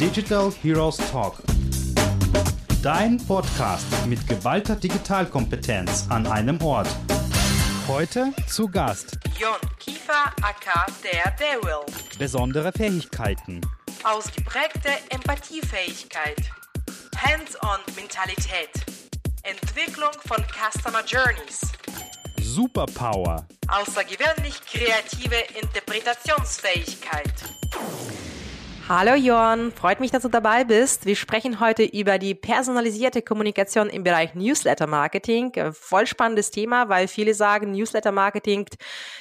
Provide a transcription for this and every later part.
Digital Heroes Talk. Dein Podcast mit geballter Digitalkompetenz an einem Ort. Heute zu Gast Jon Kiefer aka der Daryl. besondere Fähigkeiten. Ausgeprägte Empathiefähigkeit. Hands-on-Mentalität. Entwicklung von Customer Journeys. Superpower. Außergewöhnlich kreative Interpretationsfähigkeit. Hallo Jorn, freut mich, dass du dabei bist. Wir sprechen heute über die personalisierte Kommunikation im Bereich Newsletter Marketing. Äh, Voll spannendes Thema, weil viele sagen, Newsletter Marketing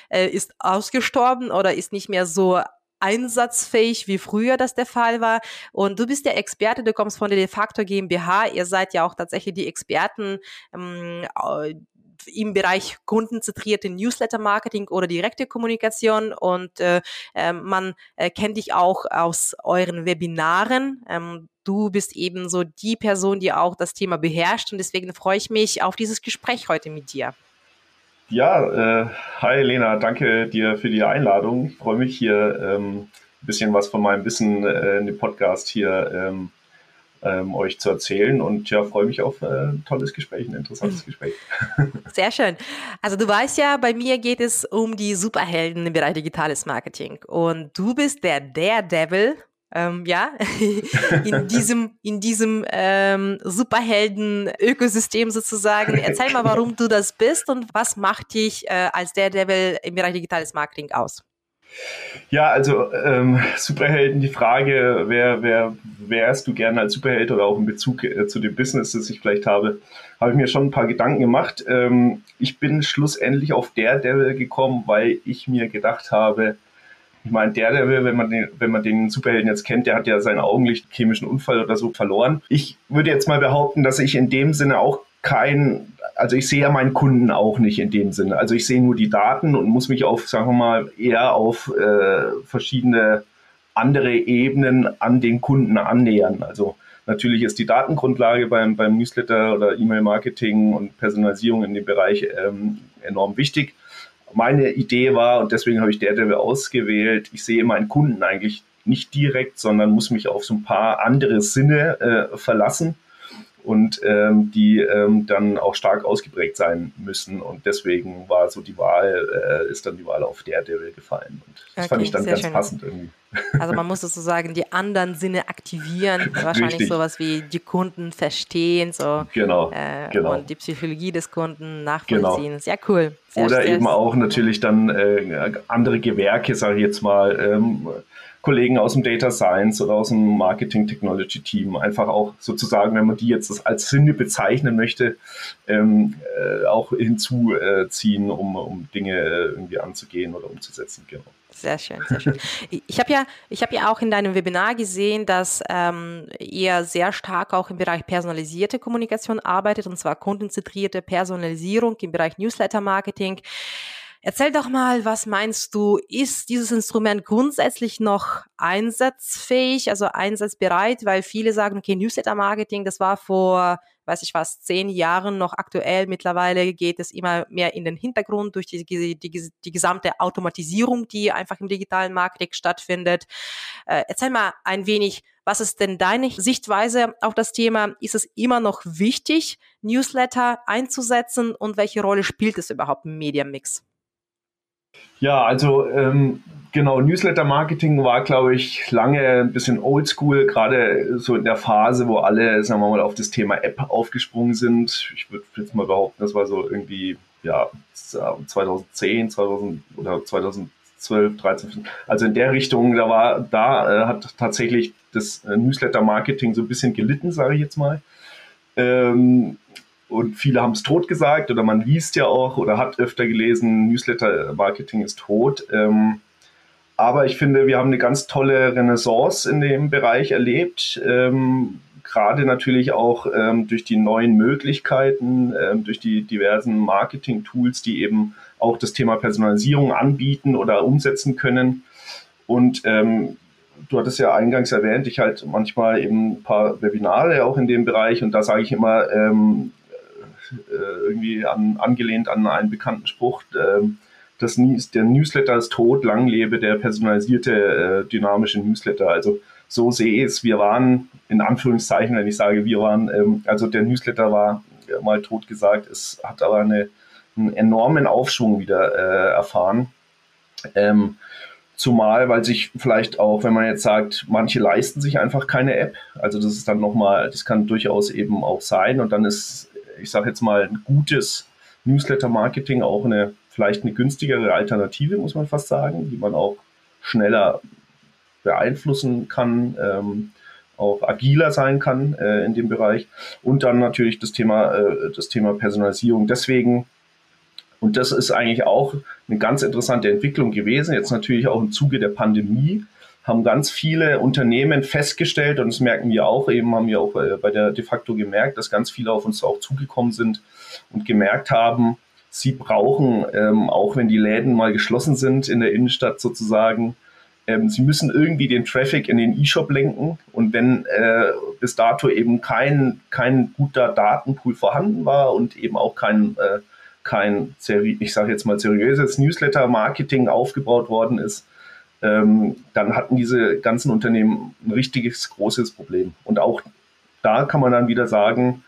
äh, ist ausgestorben oder ist nicht mehr so einsatzfähig, wie früher das der Fall war. Und du bist der Experte, du kommst von der De facto GmbH. Ihr seid ja auch tatsächlich die Experten ähm, äh, im Bereich kundenzentrierte Newsletter-Marketing oder direkte Kommunikation und äh, äh, man äh, kennt dich auch aus euren Webinaren. Ähm, du bist eben so die Person, die auch das Thema beherrscht und deswegen freue ich mich auf dieses Gespräch heute mit dir. Ja, äh, hi Lena, danke dir für die Einladung. Ich freue mich hier ähm, ein bisschen was von meinem Wissen äh, in dem Podcast hier ähm, ähm, euch zu erzählen und ja, freue mich auf äh, ein tolles Gespräch, ein interessantes Gespräch. Sehr schön. Also du weißt ja, bei mir geht es um die Superhelden im Bereich digitales Marketing und du bist der Daredevil ähm, ja, in diesem, in diesem ähm, Superhelden-Ökosystem sozusagen. Erzähl mal, warum du das bist und was macht dich äh, als Daredevil im Bereich digitales Marketing aus? Ja, also ähm, Superhelden, die Frage, wer, wer wärst du gerne als Superheld oder auch in Bezug äh, zu dem Business, das ich vielleicht habe, habe ich mir schon ein paar Gedanken gemacht. Ähm, ich bin schlussendlich auf Daredevil gekommen, weil ich mir gedacht habe, ich meine, Daredevil, wenn man den, wenn man den Superhelden jetzt kennt, der hat ja seinen Augenlicht chemischen Unfall oder so verloren. Ich würde jetzt mal behaupten, dass ich in dem Sinne auch kein, also ich sehe ja meinen Kunden auch nicht in dem Sinne. Also ich sehe nur die Daten und muss mich auf, sagen wir mal, eher auf äh, verschiedene andere Ebenen an den Kunden annähern. Also natürlich ist die Datengrundlage beim, beim Newsletter oder E-Mail-Marketing und Personalisierung in dem Bereich ähm, enorm wichtig meine Idee war, und deswegen habe ich Daredevil ausgewählt, ich sehe meinen Kunden eigentlich nicht direkt, sondern muss mich auf so ein paar andere Sinne äh, verlassen und ähm, die ähm, dann auch stark ausgeprägt sein müssen. Und deswegen war so die Wahl, äh, ist dann die Wahl auf Daredevil gefallen. Und das Okay, fand ich dann ganz schön. passend irgendwie. Also man muss sozusagen die anderen Sinne aktivieren, wahrscheinlich Richtig. sowas wie die Kunden verstehen, so Genau, äh, genau. und die Psychologie des Kunden nachvollziehen. Sehr cool. Sehr, Oder sehr, eben auch natürlich dann äh, andere Gewerke, sage ich jetzt mal, ähm, Kollegen aus dem Data Science oder aus dem Marketing Technology Team, einfach auch sozusagen, wenn man die jetzt als Sinne bezeichnen möchte, ähm, äh, auch hinzuziehen, um, um Dinge äh, irgendwie anzugehen oder umzusetzen. Genau. Sehr schön, sehr schön. Ich habe ja, ich habe ja auch in deinem Webinar gesehen, dass ähm, ihr sehr stark auch im Bereich personalisierte Kommunikation arbeitet, und zwar kundenzentrierte Personalisierung im Bereich Newsletter-Marketing. Erzähl doch mal, was meinst du, ist dieses Instrument grundsätzlich noch einsatzfähig, also einsatzbereit? Weil viele sagen, okay, Newsletter-Marketing, das war vor, weiß ich was, zehn Jahren noch aktuell. Mittlerweile geht es immer mehr in den Hintergrund durch die, die, die, die gesamte Automatisierung, die einfach im digitalen Marketing stattfindet. Äh, erzähl mal ein wenig, was ist denn deine Sichtweise auf das Thema? Ist es immer noch wichtig, Newsletter einzusetzen und welche Rolle spielt es überhaupt im Mediamix? Ja, also ähm, genau, Newsletter-Marketing war, glaube ich, lange ein bisschen oldschool, gerade so in der Phase, wo alle, sagen wir mal, auf das Thema App aufgesprungen sind. Ich würde jetzt mal behaupten, das war so irgendwie, ja, 2010, 2000 oder 2012, 13, 14. Also in der Richtung, da war, da äh, hat tatsächlich das äh, Newsletter-Marketing so ein bisschen gelitten, sage ich jetzt mal. Ähm, und viele haben es tot gesagt oder man liest ja auch oder hat öfter gelesen, Newsletter-Marketing ist tot. Ähm, aber ich finde, wir haben eine ganz tolle Renaissance in dem Bereich erlebt. Ähm, Gerade natürlich auch ähm, durch die neuen Möglichkeiten, ähm, durch die diversen Marketing-Tools, die eben auch das Thema Personalisierung anbieten oder umsetzen können. Und ähm, du hattest ja eingangs erwähnt, ich halt manchmal eben ein paar Webinare auch in dem Bereich und da sage ich immer, ähm, äh, irgendwie an, angelehnt an einen bekannten Spruch, ähm, das, der Newsletter ist tot, lang lebe der personalisierte, äh, dynamische Newsletter. Also so sehe ich es. Wir waren, in Anführungszeichen, wenn ich sage, wir waren, ähm, also der Newsletter war mal tot gesagt, es hat aber eine, einen enormen Aufschwung wieder äh, erfahren. Ähm, Zumal, weil sich vielleicht auch, wenn man jetzt sagt, manche leisten sich einfach keine App. Also das ist dann nochmal, das kann durchaus eben auch sein. Und dann ist, ich sage jetzt mal, ein gutes Newsletter-Marketing auch eine, vielleicht eine günstigere Alternative, muss man fast sagen, die man auch schneller beeinflussen kann, ähm, auch agiler sein kann äh, in dem Bereich. Und dann natürlich das Thema, äh, das Thema Personalisierung. Deswegen und das ist eigentlich auch eine ganz interessante Entwicklung gewesen. Jetzt natürlich auch im Zuge der Pandemie haben ganz viele Unternehmen festgestellt, und das merken wir auch, eben haben wir auch äh, bei der de facto gemerkt, dass ganz viele auf uns auch zugekommen sind und gemerkt haben, sie brauchen, ähm, auch wenn die Läden mal geschlossen sind in der Innenstadt sozusagen, ähm, sie müssen irgendwie den Traffic in den E-Shop lenken. Und wenn äh, bis dato eben kein, kein guter Datenpool vorhanden war und eben auch kein äh, kein, ich sage jetzt mal, seriöses Newsletter-Marketing aufgebaut worden ist, ähm, dann hatten diese ganzen Unternehmen ein richtiges großes Problem. Und auch da kann man dann wieder sagen,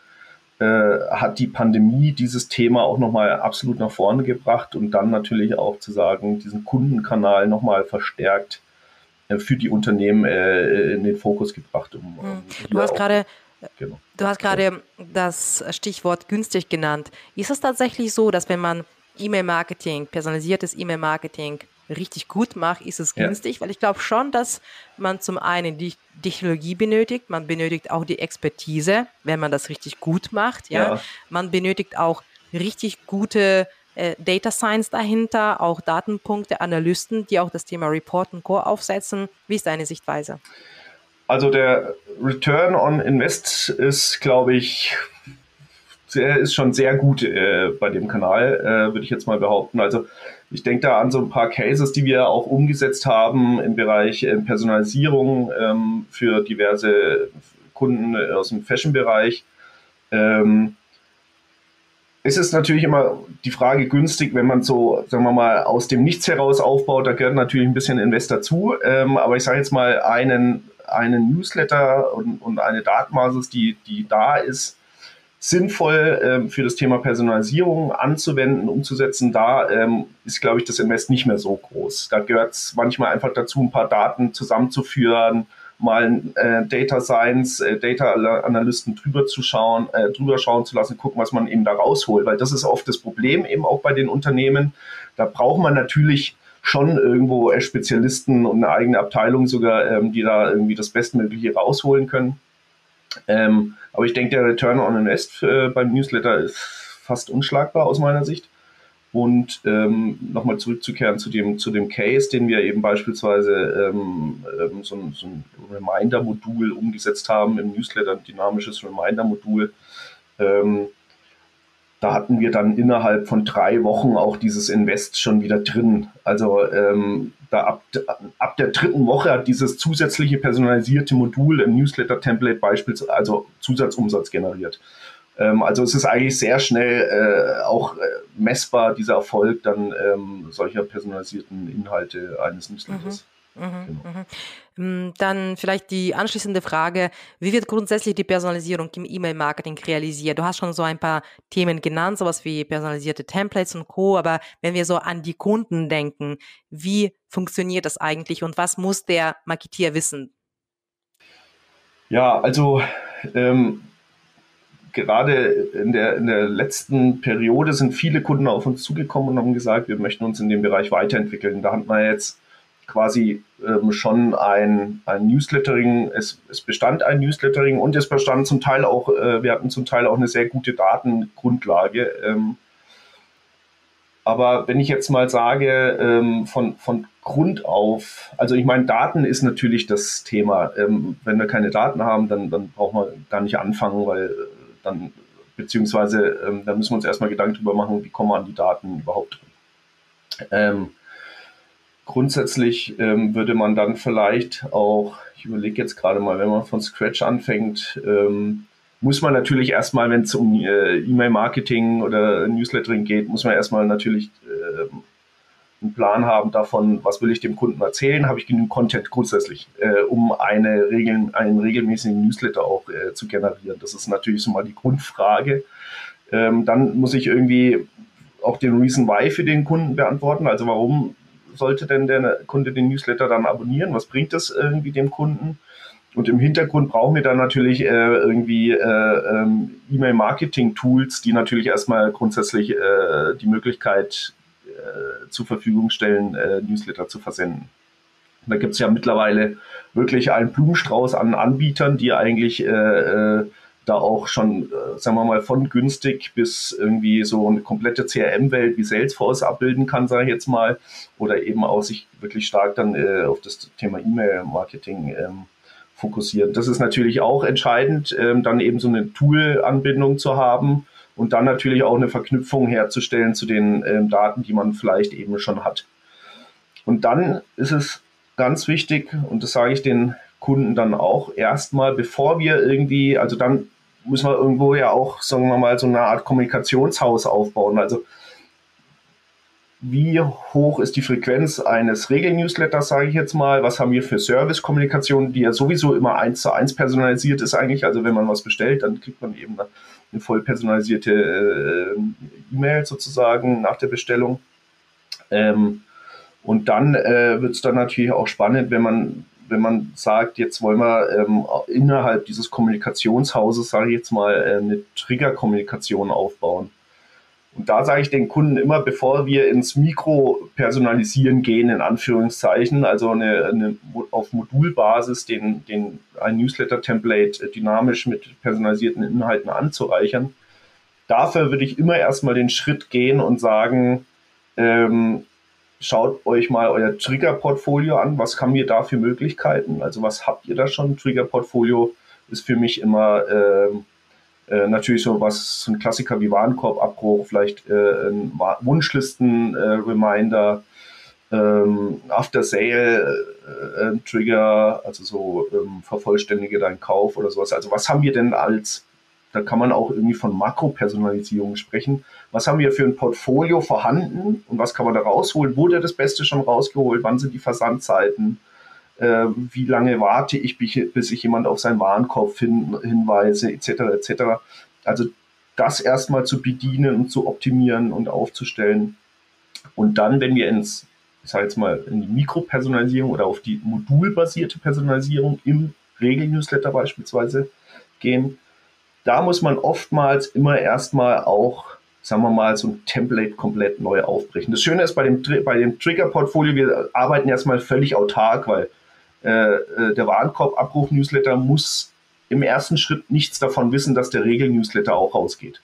äh, hat die Pandemie dieses Thema auch nochmal absolut nach vorne gebracht und dann natürlich auch zu sagen, diesen Kundenkanal nochmal verstärkt äh, für die Unternehmen äh, in den Fokus gebracht. Um, um hm. du hast gerade Genau. Du hast gerade das Stichwort günstig genannt. Ist es tatsächlich so, dass wenn man E-Mail-Marketing, personalisiertes E-Mail-Marketing richtig gut macht, ist es günstig? Ja. Weil ich glaube schon, dass man zum einen die Technologie benötigt, man benötigt auch die Expertise, wenn man das richtig gut macht. Ja, ja. man benötigt auch richtig gute äh, Data Science dahinter, auch Datenpunkte, Analysten, die auch das Thema Report und Core aufsetzen. Wie ist deine Sichtweise? Also der Return on Invest ist, glaube ich, sehr, ist schon sehr gut äh, bei dem Kanal, äh, würde ich jetzt mal behaupten. Also ich denke da an so ein paar Cases, die wir auch umgesetzt haben im Bereich äh, Personalisierung ähm, für diverse Kunden aus dem Fashion-Bereich. Ähm, es ist natürlich immer die Frage günstig, wenn man so, sagen wir mal, aus dem Nichts heraus aufbaut. Da gehört natürlich ein bisschen Invest dazu. Ähm, aber ich sage jetzt mal, einen einen Newsletter und, und eine Datenbasis, die, die da ist, sinnvoll ähm, für das Thema Personalisierung anzuwenden, umzusetzen, da ähm, ist, glaube ich, das Invest nicht mehr so groß. Da gehört es manchmal einfach dazu, ein paar Daten zusammenzuführen, mal äh, Data Science, äh, Data Analysten drüber zu schauen, äh, drüber schauen zu lassen, gucken, was man eben da rausholt, weil das ist oft das Problem eben auch bei den Unternehmen. Da braucht man natürlich schon irgendwo Spezialisten und eine eigene Abteilung sogar, ähm, die da irgendwie das Bestmögliche rausholen können. Ähm, aber ich denke, der Return on Invest äh, beim Newsletter ist fast unschlagbar aus meiner Sicht. Und ähm, nochmal zurückzukehren zu dem, zu dem Case, den wir eben beispielsweise ähm, ähm, so, ein, so ein Reminder-Modul umgesetzt haben im Newsletter, ein dynamisches Reminder-Modul. Ähm, da hatten wir dann innerhalb von drei Wochen auch dieses Invest schon wieder drin. Also ähm, da ab, ab der dritten Woche hat dieses zusätzliche personalisierte Modul im Newsletter-Template beispielsweise also Zusatzumsatz generiert. Ähm, also es ist eigentlich sehr schnell äh, auch äh, messbar, dieser Erfolg dann ähm, solcher personalisierten Inhalte eines Newsletters. Mhm. Mhm, genau. mhm. Mm, dann vielleicht die anschließende Frage, wie wird grundsätzlich die Personalisierung im E-Mail-Marketing realisiert? Du hast schon so ein paar Themen genannt, sowas wie personalisierte Templates und Co., aber wenn wir so an die Kunden denken, wie funktioniert das eigentlich und was muss der Marketier wissen? Ja, also ähm, gerade in der, in der letzten Periode sind viele Kunden auf uns zugekommen und haben gesagt, wir möchten uns in dem Bereich weiterentwickeln. Da hat man jetzt quasi ähm, schon ein, ein Newslettering, es, es bestand ein Newslettering und es bestand zum Teil auch, äh, wir hatten zum Teil auch eine sehr gute Datengrundlage. Ähm, aber wenn ich jetzt mal sage, ähm, von, von Grund auf, also ich meine, Daten ist natürlich das Thema. Ähm, wenn wir keine Daten haben, dann, dann brauchen wir gar nicht anfangen, weil äh, dann, beziehungsweise, ähm, da müssen wir uns erstmal Gedanken drüber machen, wie kommen wir an die Daten überhaupt. Ähm, Grundsätzlich ähm, würde man dann vielleicht auch, ich überlege jetzt gerade mal, wenn man von Scratch anfängt, ähm, muss man natürlich erstmal, wenn es um äh, E-Mail-Marketing oder Newslettering geht, muss man erstmal natürlich äh, einen Plan haben davon, was will ich dem Kunden erzählen, habe ich genügend Content grundsätzlich, äh, um eine Regel, einen regelmäßigen Newsletter auch äh, zu generieren. Das ist natürlich so mal die Grundfrage. Ähm, dann muss ich irgendwie auch den Reason Why für den Kunden beantworten. Also warum sollte denn der Kunde den Newsletter dann abonnieren? Was bringt das irgendwie dem Kunden? Und im Hintergrund brauchen wir dann natürlich äh, irgendwie äh, ähm, E-Mail-Marketing-Tools, die natürlich erstmal grundsätzlich äh, die Möglichkeit äh, zur Verfügung stellen, äh, Newsletter zu versenden. Und da gibt es ja mittlerweile wirklich einen Blumenstrauß an Anbietern, die eigentlich äh, da auch schon, sagen wir mal, von günstig bis irgendwie so eine komplette CRM-Welt wie Salesforce abbilden kann, sage ich jetzt mal, oder eben auch sich wirklich stark dann auf das Thema E-Mail-Marketing ähm, fokussieren. Das ist natürlich auch entscheidend, ähm, dann eben so eine Tool-Anbindung zu haben und dann natürlich auch eine Verknüpfung herzustellen zu den ähm, Daten, die man vielleicht eben schon hat. Und dann ist es ganz wichtig, und das sage ich den Kunden dann auch erstmal, bevor wir irgendwie, also dann müssen wir irgendwo ja auch, sagen wir mal, so eine Art Kommunikationshaus aufbauen. Also wie hoch ist die Frequenz eines Regel-Newsletters, sage ich jetzt mal, was haben wir für Service-Kommunikation, die ja sowieso immer eins zu eins personalisiert ist eigentlich. Also wenn man was bestellt, dann kriegt man eben eine voll personalisierte äh, E-Mail sozusagen nach der Bestellung. Ähm, und dann äh, wird es dann natürlich auch spannend, wenn man, wenn man sagt, jetzt wollen wir ähm, innerhalb dieses Kommunikationshauses, sage ich jetzt mal, äh, eine Trigger-Kommunikation aufbauen. Und da sage ich den Kunden immer, bevor wir ins Mikro-Personalisieren gehen, in Anführungszeichen, also eine, eine auf Modulbasis den, den, ein Newsletter-Template dynamisch mit personalisierten Inhalten anzureichern, dafür würde ich immer erstmal den Schritt gehen und sagen, ähm, schaut euch mal euer Trigger-Portfolio an. Was haben wir da für Möglichkeiten? Also was habt ihr da schon? Trigger-Portfolio ist für mich immer... Ähm, äh, natürlich so was, so ein Klassiker wie Warenkorbabbruch, vielleicht äh, ein Wunschlisten-Reminder, äh, ähm, After-Sale-Trigger, äh, also so ähm, vervollständige deinen Kauf oder sowas. Also was haben wir denn als, da kann man auch irgendwie von Makropersonalisierung sprechen. Was haben wir für ein Portfolio vorhanden und was kann man da rausholen? Wurde das Beste schon rausgeholt? Wann sind die Versandzeiten? äh, wie lange warte ich, bis ich jemand auf seinen Warenkorb hin, hinweise, etc. etc. Also das erstmal zu bedienen und zu optimieren und aufzustellen. Und dann, wenn wir ins, ich sage jetzt mal, in die Mikropersonalisierung oder auf die modulbasierte Personalisierung im Regel-Newsletter beispielsweise gehen, da muss man oftmals immer erstmal auch, sagen wir mal, so ein Template komplett neu aufbrechen. Das Schöne ist bei dem, bei dem Trigger-Portfolio, wir arbeiten erstmal völlig autark, weil äh, äh, der Warenkorb-Abruf-Newsletter muss im ersten Schritt nichts davon wissen, dass der Regel-Newsletter auch rausgeht.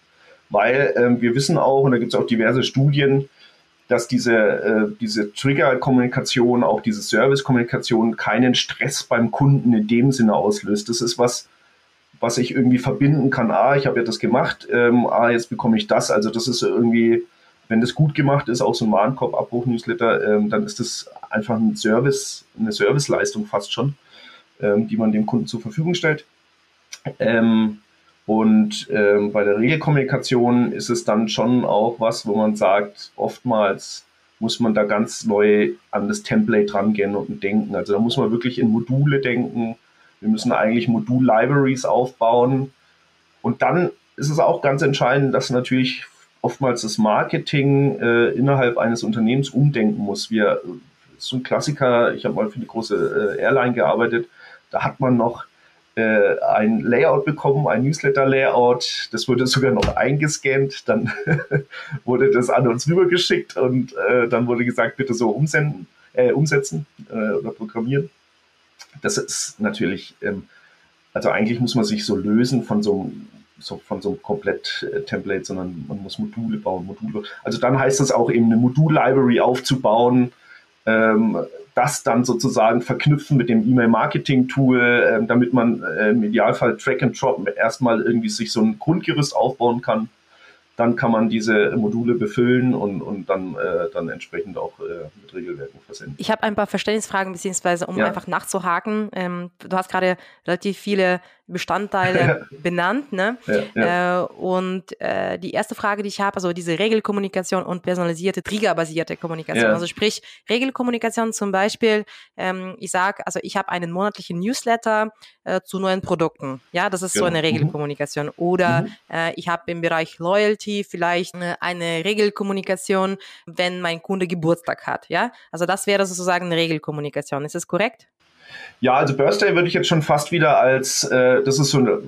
Weil ähm, wir wissen auch, und da gibt es auch diverse Studien, dass diese, äh, diese Trigger-Kommunikation, auch diese Service-Kommunikation keinen Stress beim Kunden in dem Sinne auslöst. Das ist was, was ich irgendwie verbinden kann. Ah, ich habe ja das gemacht, ähm, ah, jetzt bekomme ich das. Also das ist irgendwie wenn das gut gemacht ist, auch so ein Warenkorb-Abbruch-Newsletter, ähm, dann ist das einfach ein Service, eine Serviceleistung fast schon, ähm, die man dem Kunden zur Verfügung stellt. Ähm, und ähm, bei der Regelkommunikation ist es dann schon auch was, wo man sagt, oftmals muss man da ganz neu an das Template rangehen und denken. Also da muss man wirklich in Module denken. Wir müssen eigentlich Modul-Libraries aufbauen. Und dann ist es auch ganz entscheidend, dass natürlich oftmals das Marketing äh, innerhalb eines Unternehmens umdenken muss. Wir, so ein Klassiker, ich habe mal für eine große äh, Airline gearbeitet, da hat man noch äh, ein Layout bekommen, ein Newsletter-Layout, das wurde sogar noch eingescannt, dann wurde das an uns rübergeschickt und äh, dann wurde gesagt, bitte so umsenden, äh, umsetzen äh, oder programmieren. Das ist natürlich, ähm, also eigentlich muss man sich so lösen von so einem so von so einem Komplett-Template, sondern man muss Module bauen. Module. Also dann heißt es auch eben eine Modul-Library aufzubauen, ähm, das dann sozusagen verknüpfen mit dem E-Mail-Marketing-Tool, äh, damit man äh, im Idealfall Track and Drop erstmal irgendwie sich so ein Grundgerüst aufbauen kann. Dann kann man diese Module befüllen und, und dann, äh, dann entsprechend auch äh, mit Regelwerken versenden. Ich habe ein paar Verständnisfragen, beziehungsweise um ja. einfach nachzuhaken. Ähm, du hast gerade relativ viele Bestandteile benannt. Ne? Ja, ja. Äh, und äh, die erste Frage, die ich habe, also diese Regelkommunikation und personalisierte, triggerbasierte Kommunikation. Ja. Also sprich, Regelkommunikation zum Beispiel, ähm, ich sage, also ich habe einen monatlichen Newsletter äh, zu neuen Produkten. Ja, das ist genau. so eine mhm. Regelkommunikation. Mhm. Oder. Äh, ich habe im Bereich Loyalty vielleicht äh, eine Regelkommunikation, wenn mein Kunde Geburtstag hat. Ja, also das wäre sozusagen eine Regelkommunikation. Ist das korrekt? Ja, also Birthday würde ich jetzt schon fast wieder als, äh, das ist so eine,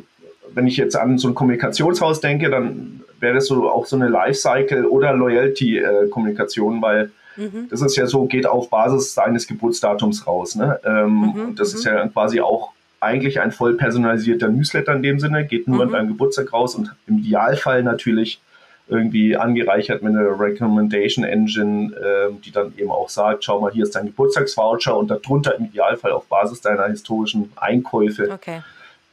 wenn ich jetzt an so ein Kommunikationshaus denke, dann wäre das so auch so eine Lifecycle- oder Loyalty-Kommunikation, weil mhm. das ist ja so, geht auf Basis seines Geburtsdatums raus. Ne? Ähm, mhm, das ist mhm. ja quasi auch eigentlich ein voll personalisierter Newsletter in dem Sinne, geht nur mhm. an deinem Geburtstag raus und im Idealfall natürlich irgendwie angereichert mit einer Recommendation Engine, äh, die dann eben auch sagt, schau mal, hier ist dein Geburtstagsvoucher und darunter im Idealfall auf Basis deiner historischen Einkäufe okay.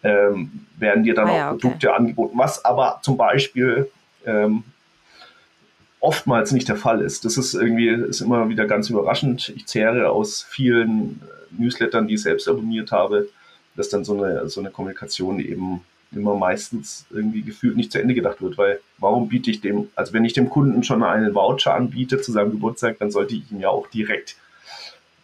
ähm, werden dir dann ah, auch ja, Produkte okay. angeboten, was aber zum Beispiel ähm, oftmals nicht der Fall ist. Das ist irgendwie ist immer wieder ganz überraschend. Ich zehre aus vielen Newslettern, die ich selbst abonniert habe, dass dann so eine, so eine Kommunikation eben immer meistens irgendwie gefühlt nicht zu Ende gedacht wird, weil warum biete ich dem, also wenn ich dem Kunden schon einen Voucher anbiete zu seinem Geburtstag, dann sollte ich ihm ja auch direkt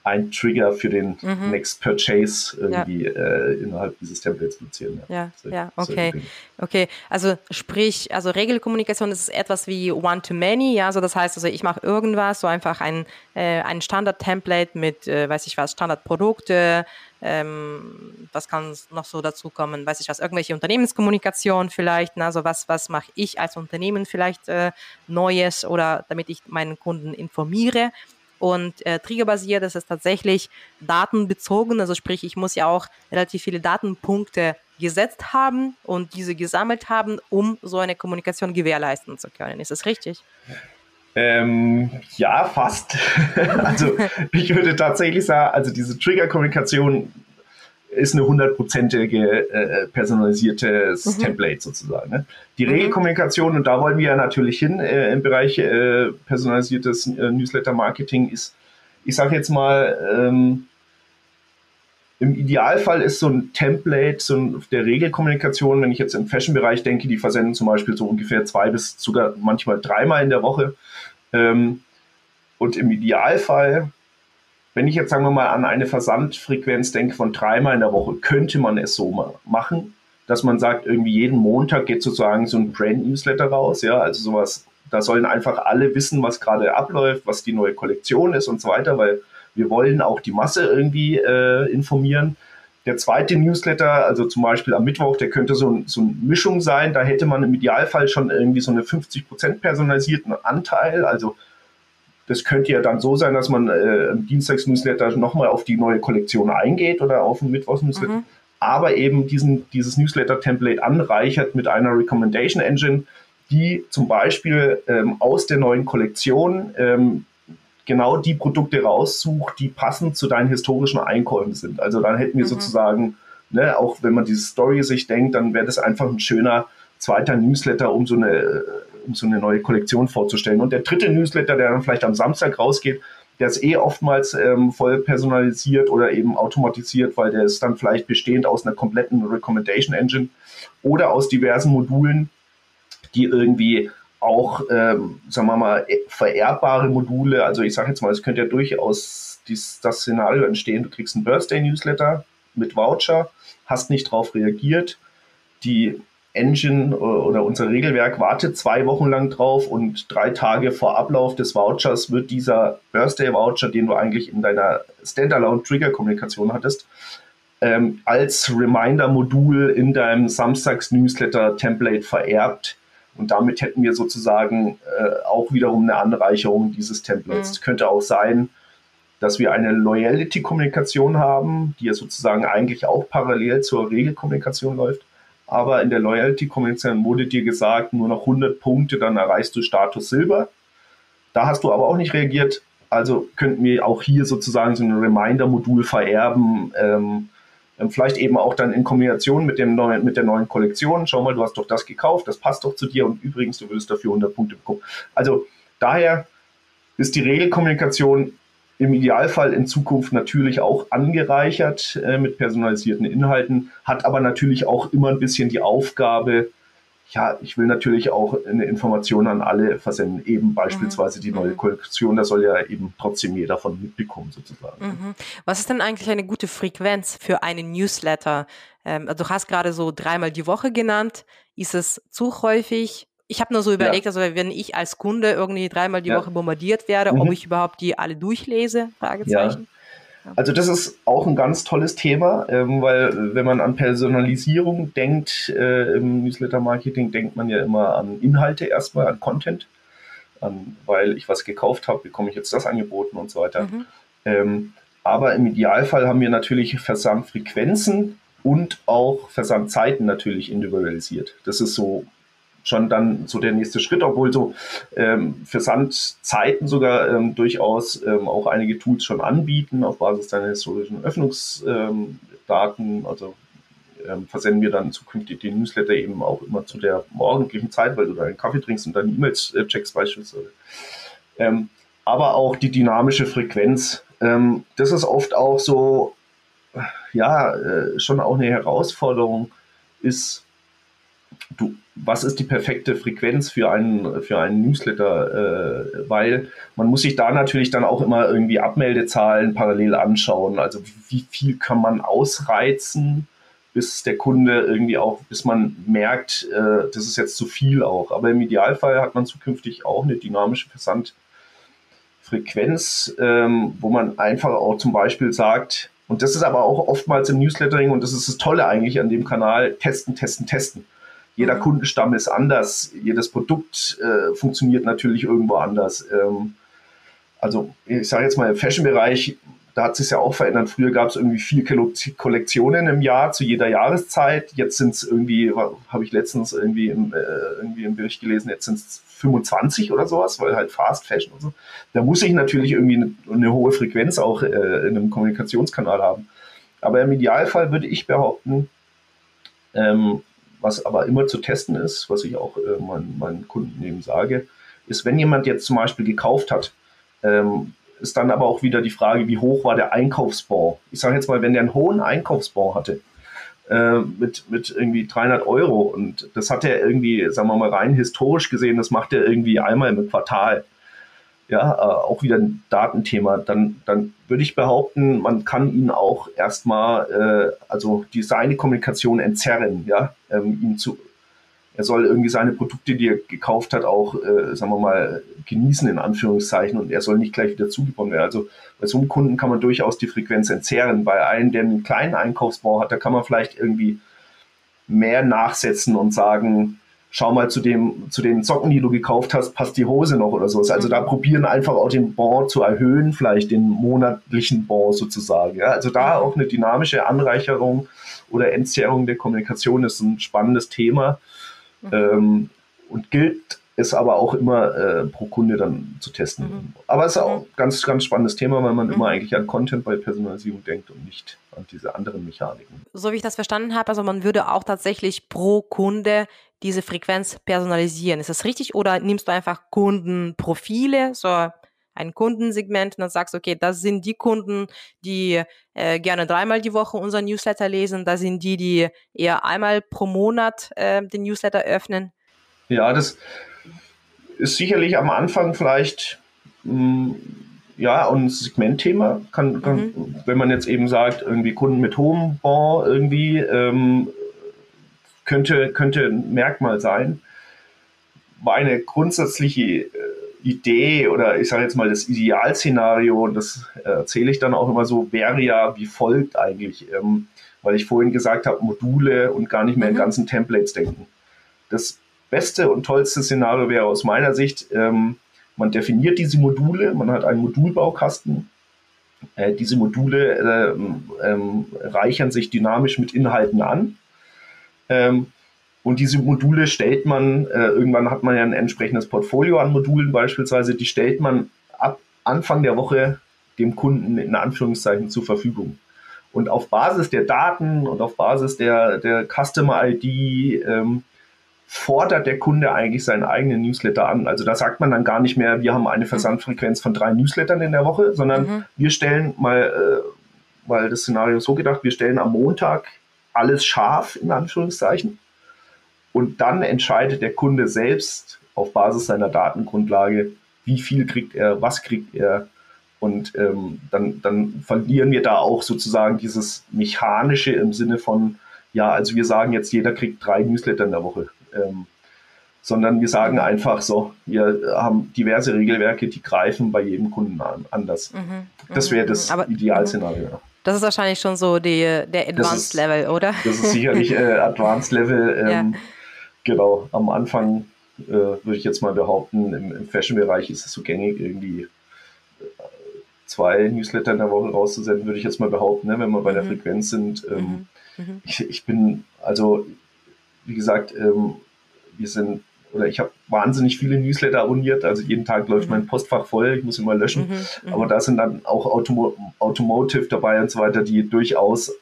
ein Trigger für den mhm. Next Purchase irgendwie ja. äh, innerhalb dieses Templates platzieren. Ja, ja, ja okay. Okay, also sprich, also Regelkommunikation ist etwas wie One-to-Many, ja, also das heißt, also ich mache irgendwas, so einfach ein, äh, ein Standard-Template mit, äh, weiß ich was, Standardprodukte, ähm, was kann noch so dazu kommen, weiß ich was, irgendwelche Unternehmenskommunikation vielleicht, also was, was mache ich als Unternehmen vielleicht äh, Neues oder damit ich meinen Kunden informiere. Und äh, triggerbasiert ist es tatsächlich datenbezogen, also sprich, ich muss ja auch relativ viele Datenpunkte gesetzt haben und diese gesammelt haben, um so eine Kommunikation gewährleisten zu können. Ist das richtig? Ähm, ja, fast. also ich würde tatsächlich sagen, also diese Trigger-Kommunikation ist eine hundertprozentige äh, personalisiertes mhm. Template sozusagen. Ne? Die mhm. Regelkommunikation, und da wollen wir ja natürlich hin äh, im Bereich äh, personalisiertes äh, Newsletter-Marketing, ist, ich sage jetzt mal, ähm, im Idealfall ist so ein Template so ein, der Regelkommunikation, wenn ich jetzt im Fashion-Bereich denke, die versenden zum Beispiel so ungefähr zwei bis sogar manchmal dreimal in der Woche. Ähm, und im Idealfall wenn ich jetzt, sagen wir mal, an eine Versandfrequenz denke von dreimal in der Woche, könnte man es so machen, dass man sagt, irgendwie jeden Montag geht sozusagen so ein Brand-Newsletter raus, ja, also sowas, da sollen einfach alle wissen, was gerade abläuft, was die neue Kollektion ist und so weiter, weil wir wollen auch die Masse irgendwie äh, informieren. Der zweite Newsletter, also zum Beispiel am Mittwoch, der könnte so, so eine Mischung sein. Da hätte man im Idealfall schon irgendwie so eine 50% personalisierten Anteil. Also das könnte ja dann so sein, dass man äh, im Dienstags-Newsletter nochmal auf die neue Kollektion eingeht oder auf den Mittwochs-Newsletter, mhm. aber eben diesen, dieses Newsletter-Template anreichert mit einer Recommendation Engine, die zum Beispiel ähm, aus der neuen Kollektion ähm, genau die Produkte raussucht, die passend zu deinen historischen Einkäufen sind. Also dann hätten wir mhm. sozusagen, ne, auch wenn man diese Story sich denkt, dann wäre das einfach ein schöner zweiter Newsletter, um so eine um so eine neue Kollektion vorzustellen. Und der dritte Newsletter, der dann vielleicht am Samstag rausgeht, der ist eh oftmals ähm, voll personalisiert oder eben automatisiert, weil der ist dann vielleicht bestehend aus einer kompletten Recommendation Engine oder aus diversen Modulen, die irgendwie auch, ähm, sagen wir mal, vererbbare Module, also ich sage jetzt mal, es könnte ja durchaus dies, das Szenario entstehen, du kriegst einen Birthday-Newsletter mit Voucher, hast nicht darauf reagiert, die Engine oder unser Regelwerk wartet zwei Wochen lang drauf und drei Tage vor Ablauf des Vouchers wird dieser Birthday-Voucher, den du eigentlich in deiner Standalone-Trigger-Kommunikation hattest, ähm, als Reminder-Modul in deinem Samstags-Newsletter-Template vererbt. Und damit hätten wir sozusagen äh, auch wiederum eine Anreicherung dieses Templates. Mhm. Könnte auch sein, dass wir eine Loyalty-Kommunikation haben, die ja sozusagen eigentlich auch parallel zur Regelkommunikation läuft aber in der Loyalty-Kommunikation wurde dir gesagt, nur noch 100 Punkte, dann erreichst du Status Silber. Da hast du aber auch nicht reagiert. Also könnten wir auch hier sozusagen so ein Reminder-Modul vererben, ähm, Ähm, vielleicht eben auch dann in Kombination mit, dem neuen, mit der neuen Kollektion. Schau mal, du hast doch das gekauft, das passt doch zu dir und übrigens, du würdest dafür 100 Punkte bekommen. Also daher ist die Regelkommunikation im Idealfall in Zukunft natürlich auch angereichert äh, mit personalisierten Inhalten, hat aber natürlich auch immer ein bisschen die Aufgabe, ja, ich will natürlich auch eine Information an alle versenden, eben beispielsweise die neue mhm. Kollektion, da soll ja eben trotzdem jeder von mitbekommen sozusagen. Mhm. Was ist denn eigentlich eine gute Frequenz für einen Newsletter? Ähm, also du hast gerade so dreimal die Woche genannt. Ist es zu häufig? Ich habe nur so überlegt, ja. also wenn ich als Kunde irgendwie dreimal die ja. Woche bombardiert werde, mhm. ob ich überhaupt die alle durchlese? Fragezeichen. Ja. Also das ist auch ein ganz tolles Thema, ähm, weil wenn man an Personalisierung denkt äh, im Newsletter-Marketing, denkt man ja immer an Inhalte erstmal, an Content, an, weil ich was gekauft habe, bekomme ich jetzt das angeboten und so weiter. Mhm. Ähm, aber im Idealfall haben wir natürlich Versandfrequenzen und auch Versandzeiten natürlich individualisiert. Das ist so schon dann so der nächste Schritt, obwohl so ähm, Versandzeiten sogar ähm, durchaus ähm, auch einige Tools schon anbieten auf Basis deiner historischen Öffnungsdaten. also ähm, versenden wir dann zukünftig den Newsletter eben auch immer zu der morgendlichen Zeit, weil du deinen Kaffee trinkst und deine E-Mails äh, checkst beispielsweise. Ähm, aber auch die dynamische Frequenz. Ähm, das ist oft auch so, ja, äh, schon auch eine Herausforderung ist, du, was ist die perfekte Frequenz für einen, für einen Newsletter? Äh, weil man muss sich da natürlich dann auch immer irgendwie Abmeldezahlen parallel anschauen. Also wie, viel kann man ausreizen, bis der Kunde irgendwie auch, bis man merkt, äh, das ist jetzt zu viel auch. Aber im Idealfall hat man zukünftig auch eine dynamische Versandfrequenz, ähm, wo man einfach auch zum Beispiel sagt, und das ist aber auch oftmals im Newslettering und das ist das Tolle eigentlich an dem Kanal, testen, testen, testen jeder mhm. Kundenstamm ist anders, jedes Produkt äh, funktioniert natürlich irgendwo anders. Ähm, also ich sage jetzt mal im Fashion-Bereich, da hat sich ja auch verändert. Früher gab es irgendwie vier Kollektionen im Jahr zu jeder Jahreszeit. Jetzt sind es irgendwie, habe ich letztens irgendwie im, äh, irgendwie im Bericht gelesen, jetzt sind es 25 oder sowas, weil halt Fast Fashion und so. Da muss ich natürlich irgendwie eine, eine hohe Frequenz auch äh, in einem Kommunikationskanal haben. Aber im Idealfall würde ich behaupten, ähm, was aber immer zu testen ist, was ich auch äh, meinen, meinen Kunden eben sage, ist, wenn jemand jetzt zum Beispiel gekauft hat, ähm, ist dann aber auch wieder die Frage, wie hoch war der Einkaufsbon? Ich sage jetzt mal, wenn der einen hohen Einkaufsbon hatte, äh, mit, mit irgendwie 300 Euro und das hat er irgendwie, sagen wir mal rein historisch gesehen, das macht er irgendwie einmal im Quartal ja, äh, auch wieder ein Datenthema, dann, dann würde ich behaupten, man kann ihn auch erstmal, äh, also die seine Kommunikation entzerren, ja, ähm, ihm zu, er soll irgendwie seine Produkte, die er gekauft hat, auch, äh, sagen wir mal, genießen in Anführungszeichen und er soll nicht gleich wieder zugebaut werden. Also bei so einem Kunden kann man durchaus die Frequenz entzerren. Bei einem, der einen kleinen Einkaufsbau hat, da kann man vielleicht irgendwie mehr nachsetzen und sagen, schau mal zu dem, zu den Socken, die du gekauft hast, passt die Hose noch oder so. Also mhm. da probieren einfach auch den Bon zu erhöhen, vielleicht den monatlichen Bon sozusagen. Ja? Also da auch eine dynamische Anreicherung oder Entzerrung der Kommunikation ist ein spannendes Thema mhm. ähm, und gilt ist aber auch immer äh, pro Kunde dann zu testen. Mhm. Aber es ist auch ein mhm. ganz, ganz spannendes Thema, weil man mhm. immer eigentlich an Content bei Personalisierung denkt und nicht an diese anderen Mechaniken. So wie ich das verstanden habe, also man würde auch tatsächlich pro Kunde diese Frequenz personalisieren. Ist das richtig oder nimmst du einfach Kundenprofile, so ein Kundensegment und dann sagst, okay, das sind die Kunden, die äh, gerne dreimal die Woche unser Newsletter lesen, das sind die, die eher einmal pro Monat äh, den Newsletter öffnen? Ja, das ist sicherlich am Anfang vielleicht mh, hm, ja ein Segmentthema. Kann, kann mhm. wenn man jetzt eben sagt, irgendwie Kunden mit hohem Bon irgendwie ähm, könnte, könnte ein Merkmal sein. Meine grundsätzliche äh, Idee oder ich sage jetzt mal das Idealszenario, und das erzähle ich dann auch immer so, wäre ja wie folgt eigentlich, ähm, weil ich vorhin gesagt habe, Module und gar nicht mehr in mhm. ganzen Templates denken. Das beste und tollste Szenario wäre aus meiner Sicht, ähm, man definiert diese Module, man hat einen Modulbaukasten. Äh, diese Module äh, ähm, reichern sich dynamisch mit Inhalten an. Ähm, und diese Module stellt man, äh, irgendwann hat man ja ein entsprechendes Portfolio an Modulen beispielsweise, die stellt man ab Anfang der Woche dem Kunden in Anführungszeichen zur Verfügung. Und auf Basis der Daten und auf Basis der, der Customer ID ähm, fordert der Kunde eigentlich seinen eigenen Newsletter an. Also da sagt man dann gar nicht mehr, wir haben eine mhm. Versandfrequenz von drei Newslettern in der Woche, sondern mhm. wir stellen mal, äh, weil das Szenario so gedacht, wir stellen am Montag alles scharf, in Anführungszeichen. Und dann entscheidet der Kunde selbst auf Basis seiner Datengrundlage, wie viel kriegt er, was kriegt er. Und ähm, dann, dann verlieren wir da auch sozusagen dieses Mechanische im Sinne von, ja, also wir sagen jetzt, jeder kriegt drei Newsletter in der Woche. Ähm, sondern wir sagen einfach so, wir haben diverse Regelwerke, die greifen bei jedem Kunden an, anders. Mhm, das wäre das mhm. Idealszenario. Das ist wahrscheinlich schon so die, der Advanced ist, Level, oder? Das ist sicherlich äh, Advanced Level. Ähm, ja. Genau, am Anfang äh, würde ich jetzt mal behaupten, im, im Fashion-Bereich ist es so gängig, irgendwie äh, zwei Newsletter in der Woche rauszusenden, würde ich jetzt mal behaupten, ne, wenn wir bei der mhm. Frequenz sind. Ähm, mhm. mhm. ich, ich, bin, also, wie gesagt, ähm, wir sind, oder ich habe wahnsinnig viele Newsletter abonniert, also jeden Tag läuft mhm. mein Postfach voll, ich muss immer löschen, mhm. aber da sind dann auch Automo Automotive dabei und so weiter, die durchaus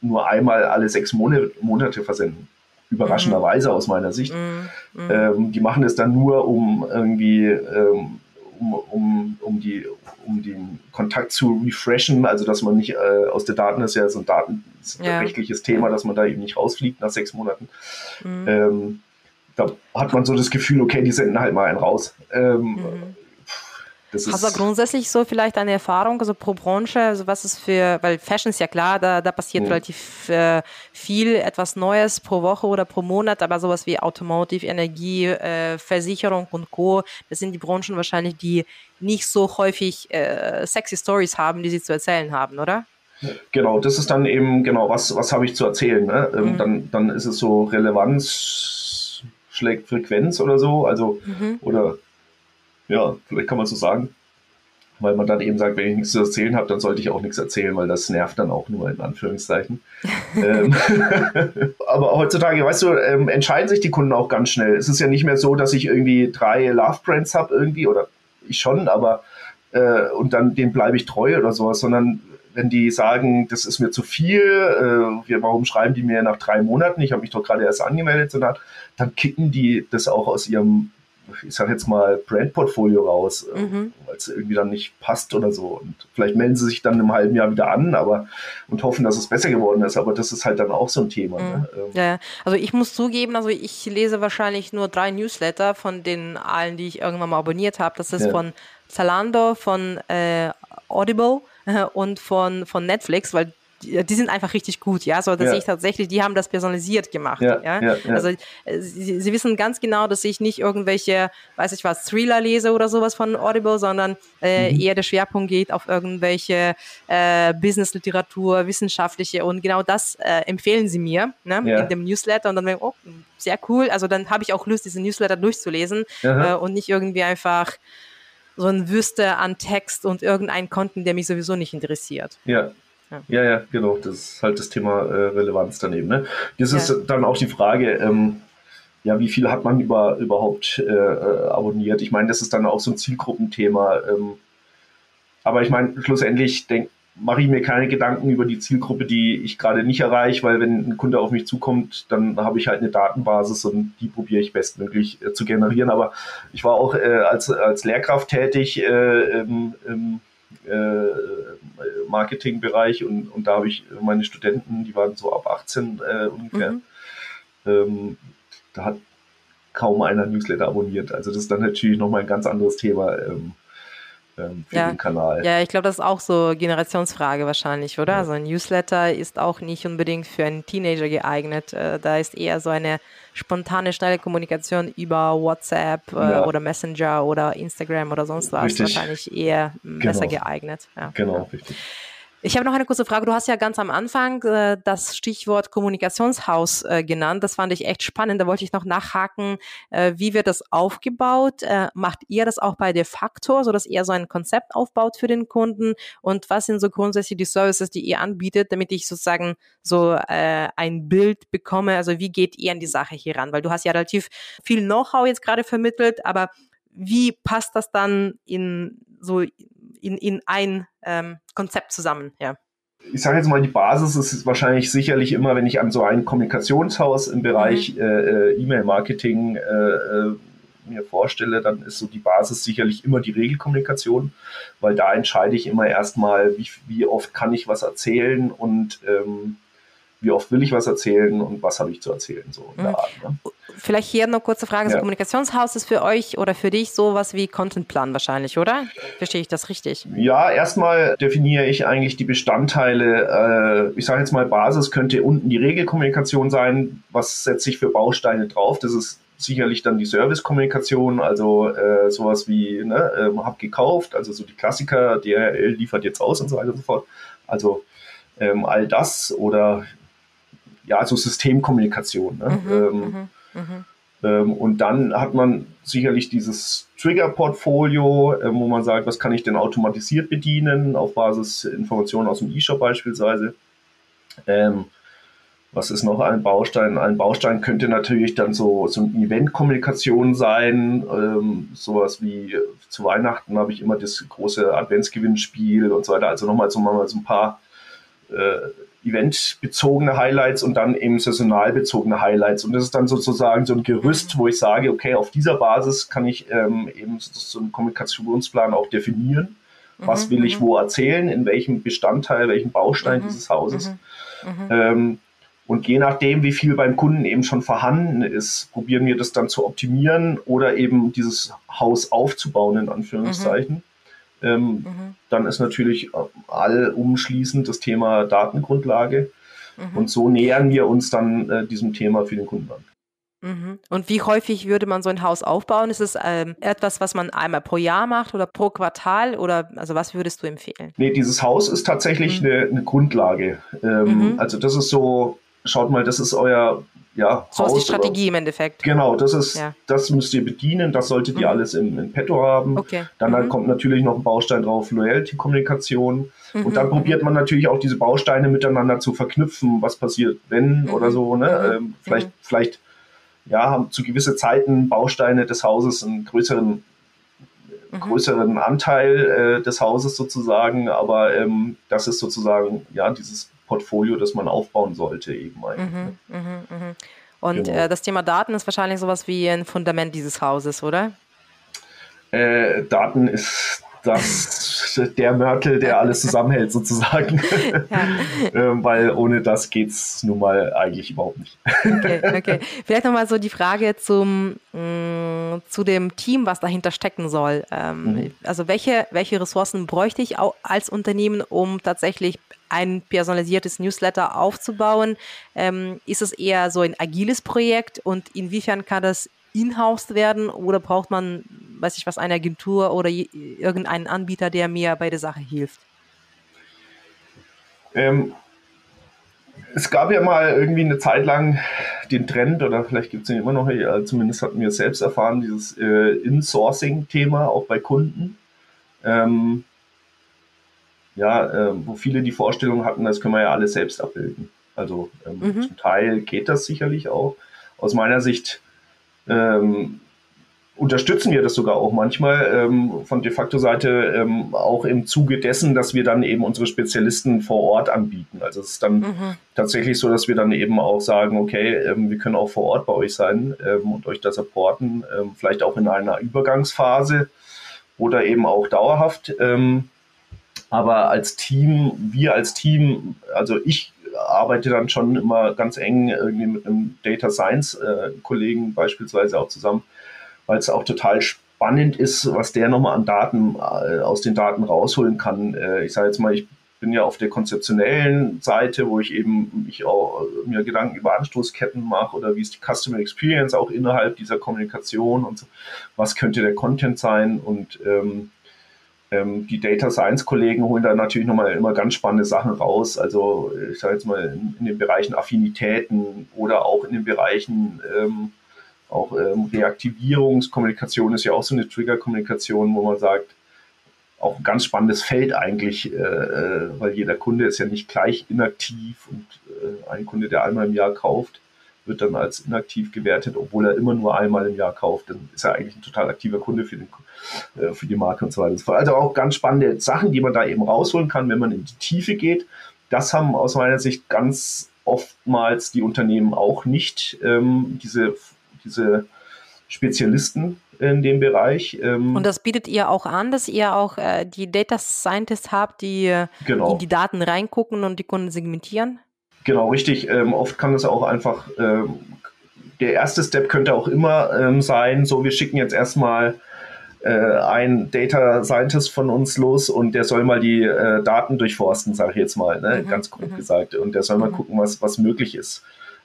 nur einmal alle sechs Monate, Monate versenden überraschenderweise aus meiner Sicht. Mhm. Mhm. Ähm, die machen es dann nur, um irgendwie ähm, um, um, um, die, um den Kontakt zu refreshen, also dass man nicht äh, aus der Daten ist ja so ein datenrechtliches ja. Thema, dass man da eben nicht rausfliegt nach sechs Monaten. Mhm. Ähm, da hat man so das Gefühl, okay, die senden halt mal einen raus. Ähm, mhm. Das Hast du grundsätzlich so vielleicht eine Erfahrung, also pro Branche, also was ist für, weil Fashion ist ja klar, da, da passiert mhm. relativ äh, viel, etwas Neues pro Woche oder pro Monat, aber sowas wie Automotive, Energie, äh, Versicherung und Co., das sind die Branchen wahrscheinlich, die nicht so häufig äh, sexy Stories haben, die sie zu erzählen haben, oder? Genau, das ist dann eben, genau, was, was habe ich zu erzählen? Ne? Ähm, mhm. dann, dann ist es so Relevanz schlägt Frequenz oder so, also, mhm. oder ja, vielleicht kann man so sagen. Weil man dann eben sagt, wenn ich nichts zu erzählen habe, dann sollte ich auch nichts erzählen, weil das nervt dann auch nur in Anführungszeichen. ähm, aber heutzutage, weißt du, ähm, entscheiden sich die Kunden auch ganz schnell. Es ist ja nicht mehr so, dass ich irgendwie drei Love Brands habe irgendwie, oder ich schon, aber äh, und dann dem bleibe ich treu oder sowas, sondern wenn die sagen, das ist mir zu viel, äh, wir, warum schreiben die mir nach drei Monaten, ich habe mich doch gerade erst angemeldet, sondern dann kicken die das auch aus ihrem ich sag jetzt mal, Brandportfolio raus, äh, mhm. weil es irgendwie dann nicht passt oder so. Und vielleicht melden sie sich dann im halben Jahr wieder an, aber und hoffen, dass es besser geworden ist. Aber das ist halt dann auch so ein Thema. Mhm. Ne? Ähm. Ja, also ich muss zugeben, also ich lese wahrscheinlich nur drei Newsletter von den allen, die ich irgendwann mal abonniert habe. Das ist ja. von Zalando, von äh, Audible und von, von Netflix, weil die sind einfach richtig gut, ja, so dass ja. ich tatsächlich, die haben das personalisiert gemacht, ja, ja? ja also äh, sie, sie, wissen ganz genau, dass ich nicht irgendwelche, weiß ich was, Thriller lese oder sowas von Audible, sondern äh, mhm. eher der Schwerpunkt geht auf irgendwelche äh, Business-Literatur, wissenschaftliche und genau das äh, empfehlen sie mir ne, in dem Newsletter und dann denke ich, oh, sehr cool, also dann habe ich auch Lust, diese Newsletter durchzulesen äh, und nicht irgendwie einfach so ein Wüste an Text und irgendeinen Konten, der mich sowieso nicht interessiert. Ja, ja. ja, genau. Das ist halt das Thema äh, Relevanz daneben. Ne? Das ja. ist dann auch die Frage, ähm, ja, wie viel hat man über, überhaupt äh, äh, abonniert? Ich meine, das ist dann auch so ein Zielgruppenthema. Ähm, aber ich meine, schlussendlich mache ich mir keine Gedanken über die Zielgruppe, die ich gerade nicht erreiche, weil wenn ein Kunde auf mich zukommt, dann habe ich halt eine Datenbasis und die probiere ich bestmöglich äh, zu generieren. Aber ich war auch äh, als, als Lehrkraft tätig äh, im, im äh, Marketingbereich und, und da habe ich meine Studenten, die waren so ab 18 äh, ungefähr. Mhm. Ähm, da hat kaum einer Newsletter abonniert. Also das ist dann natürlich nochmal ein ganz anderes Thema. Ähm, ähm, für ja. den Kanal. Ja, ich glaube, das ist auch so Generationsfrage wahrscheinlich, oder? Ja. Also ein Newsletter ist auch nicht unbedingt für einen Teenager geeignet. Äh, da ist eher so eine spontane, schnelle Kommunikation über WhatsApp äh, ja. oder Messenger oder Instagram oder sonst was richtig. wahrscheinlich eher genau. besser geeignet. Genau, richtig. Ich habe noch eine kurze Frage. Du hast ja ganz am Anfang äh, das Stichwort Kommunikationshaus äh, genannt. Das fand ich echt spannend. Da wollte ich noch nachhaken. Äh, wie wird das aufgebaut? Äh, macht ihr das auch bei De facto, sodass ihr so ein Konzept aufbaut für den Kunden? Und was sind so grundsätzlich die Services, die ihr anbietet, damit ich sozusagen so äh, ein Bild bekomme? Also wie geht ihr an die Sache hier ran? Weil du hast ja relativ viel Know-how jetzt gerade vermittelt, aber wie passt das dann in so in, in ein ähm, Konzept zusammen, ja. ich sage jetzt mal, die Basis ist wahrscheinlich sicherlich immer, wenn ich an so ein Kommunikationshaus im Bereich mhm. äh, äh E-Mail-Marketing äh, äh, mir vorstelle, dann ist so die Basis sicherlich immer die Regelkommunikation, weil da entscheide ich immer erstmal, wie, wie oft kann ich was erzählen und ähm, wie oft will ich was erzählen und was habe ich zu erzählen, so in der mhm. Art. Ne? Vielleicht hier noch kurze Frage. Ja. So Kommunikationshaus ist für euch oder für dich sowas wie Contentplan wahrscheinlich, oder? Verstehe ich das richtig? Ja, erstmal definiere ich eigentlich die Bestandteile. Äh, ich sage jetzt mal, Basis könnte unten die Regelkommunikation sein. Was setze ich für Bausteine drauf? Das ist sicherlich dann die Servicekommunikation, also äh, sowas wie, ne, äh, hab gekauft, also so die Klassiker, DRL liefert jetzt aus und so weiter und so fort. Also ähm, all das oder ja, so Systemkommunikation. Ne? Mhm, ähm, mhm. Mhm. Ähm, und dann hat man sicherlich dieses Trigger-Portfolio, äh, wo man sagt, was kann ich denn automatisiert bedienen, auf Basis Informationen aus dem E-Shop beispielsweise. Ähm, was ist noch ein Baustein? Ein Baustein könnte natürlich dann so, so eine Event-Kommunikation sein. Ähm, sowas wie zu Weihnachten habe ich immer das große Adventsgewinnspiel und so weiter. Also nochmal so, mal so ein paar äh, eventbezogene Highlights und dann eben saisonal bezogene Highlights. Und das ist dann sozusagen so ein Gerüst, wo ich sage, okay, auf dieser Basis kann ich ähm, eben so einen Kommunikationsplan auch definieren. Mhm, Was will ich mhm. wo erzählen, in welchem Bestandteil, welchem Baustein mhm, dieses Hauses. Mhm, mhm. Ähm, und je nachdem, wie viel beim Kunden eben schon vorhanden ist, probieren wir das dann zu optimieren oder eben dieses Haus aufzubauen, in Anführungszeichen. Ähm, mhm. Dann ist natürlich allumschließend das Thema Datengrundlage. Mhm. Und so nähern wir uns dann äh, diesem Thema für den Kunden an. Mhm. Und wie häufig würde man so ein Haus aufbauen? Ist es ähm, etwas, was man einmal pro Jahr macht oder pro Quartal? Oder also was würdest du empfehlen? Nee, dieses Haus ist tatsächlich mhm. eine, eine, Grundlage. Ähm, mhm. Also das ist so, schaut mal, das ist euer ja, so Haus, ist die Strategie im Endeffekt. Genau, das ist, ja. das müsst ihr bedienen, das solltet ihr mhm. alles in, in petto haben. Okay. Dann mhm. kommt natürlich noch ein Baustein drauf, Loyalty-Kommunikation. Mhm. Und dann probiert man natürlich auch diese Bausteine miteinander zu verknüpfen, was passiert, wenn mhm. oder so. Ne? Mhm. Ähm, vielleicht, mhm. vielleicht ja, haben zu gewisse Zeiten Bausteine des Hauses einen größeren größeren Anteil äh, des Hauses sozusagen, aber ähm, das ist sozusagen ja dieses Portfolio, das man aufbauen sollte eben eigentlich. Mhm, ne? mh, mh. Und genau. äh, das Thema Daten ist wahrscheinlich sowas wie ein Fundament dieses Hauses, oder? Äh, Daten ist das, der Mörtel, der alles zusammenhält sozusagen. ähm, weil ohne das geht es nun mal eigentlich überhaupt nicht. okay, okay. Vielleicht nochmal so die Frage zum, mh, mm, zu dem Team, was dahinter stecken soll. Ähm, mhm. Also welche, welche Ressourcen bräuchte ich als Unternehmen, um tatsächlich ein personalisiertes Newsletter aufzubauen? Ähm, ist es eher so ein agiles Projekt und inwiefern kann das in-house werden oder braucht man, weiß ich was, eine Agentur oder irgendeinen Anbieter, der mir bei der Sache hilft? Ähm, es gab ja mal irgendwie eine Zeit lang den Trend, oder vielleicht gibt es ihn immer noch, ja, zumindest hatten wir es selbst erfahren, dieses äh, In-Sourcing-Thema auch bei Kunden. Ähm, ja, äh, wo viele die Vorstellung hatten, das können wir ja alles selbst abbilden. Also ähm, mhm. zum Teil geht das sicherlich auch. Aus meiner Sicht ähm, unterstützen wir das sogar auch manchmal ähm, von de facto Seite ähm, auch im Zuge dessen, dass wir dann eben unsere Spezialisten vor Ort anbieten. Also es ist dann mhm. tatsächlich so, dass wir dann eben auch sagen, okay, ähm, wir können auch vor Ort bei euch sein ähm, und euch das supporten, ähm, vielleicht auch in einer Übergangsphase oder eben auch dauerhaft. Ähm, aber als Team, wir als Team, also ich arbeite dann schon immer ganz eng irgendwie mit einem Data Science äh, Kollegen beispielsweise auch zusammen, weil es auch total spannend ist, was der nochmal an Daten äh, aus den Daten rausholen kann. Äh, ich sage jetzt mal, ich bin ja auf der konzeptionellen Seite, wo ich eben mich auch äh, mir Gedanken über Anstoßketten mache oder wie ist die Customer Experience auch innerhalb dieser Kommunikation und so. was könnte der Content sein und ähm, ähm, die Data Science Kollegen holen da natürlich nochmal immer ganz spannende Sachen raus. Also ich sage jetzt mal in, in, den Bereichen Affinitäten oder auch in den Bereichen ähm, auch ähm, Reaktivierungskommunikation ist ja auch so eine Trigger-Kommunikation, wo man sagt, auch ein ganz spannendes Feld eigentlich, äh, äh weil jeder Kunde ist ja nicht gleich inaktiv und äh, ein Kunde, der einmal im Jahr kauft, wird dann als inaktiv gewertet, obwohl er immer nur einmal im Jahr kauft. Dann ist er eigentlich ein total aktiver Kunde für, den, äh, für die Marke und so weiter. Also auch ganz spannende Sachen, die man da eben rausholen kann, wenn man in die Tiefe geht. das haben aus meiner Sicht ganz oftmals die Unternehmen auch nicht, ähm, diese, diese Spezialisten in dem Bereich. Ähm, und das bietet ihr auch an, dass ihr auch äh, die Data Scientists habt, die genau. in die Daten reingucken und die Kunden segmentieren? Genau, richtig. Ähm, oft kann es auch einfach, ähm, der erste Step könnte auch immer ähm, sein, so wir schicken jetzt erstmal äh, ein Data Scientist von uns los und der soll mal die äh, Daten durchforsten, sage ich jetzt mal, ne? mhm. ganz grob mhm. gesagt. Und der soll mal mhm. gucken, was, was möglich ist.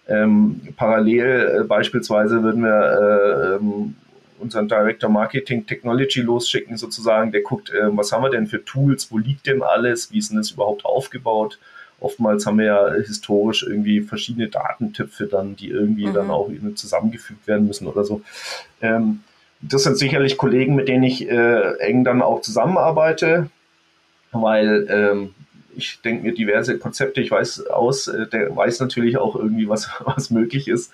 Ähm, parallel äh, beispielsweise würden wir äh, ähm, unseren Director Marketing Technology losschicken, sozusagen, der guckt, äh, was haben wir denn für Tools, wo liegt denn alles, wie ist denn das überhaupt aufgebaut? Oftmals haben wir ja historisch irgendwie verschiedene Datentöpfe dann, die irgendwie mhm. dann auch zusammengefügt werden müssen oder so. Ähm, das sind sicherlich Kollegen, mit denen ich äh, eng dann auch zusammenarbeite, weil ähm, ich denke mir diverse Konzepte, ich weiß aus, äh, der weiß natürlich auch irgendwie, was, was möglich ist.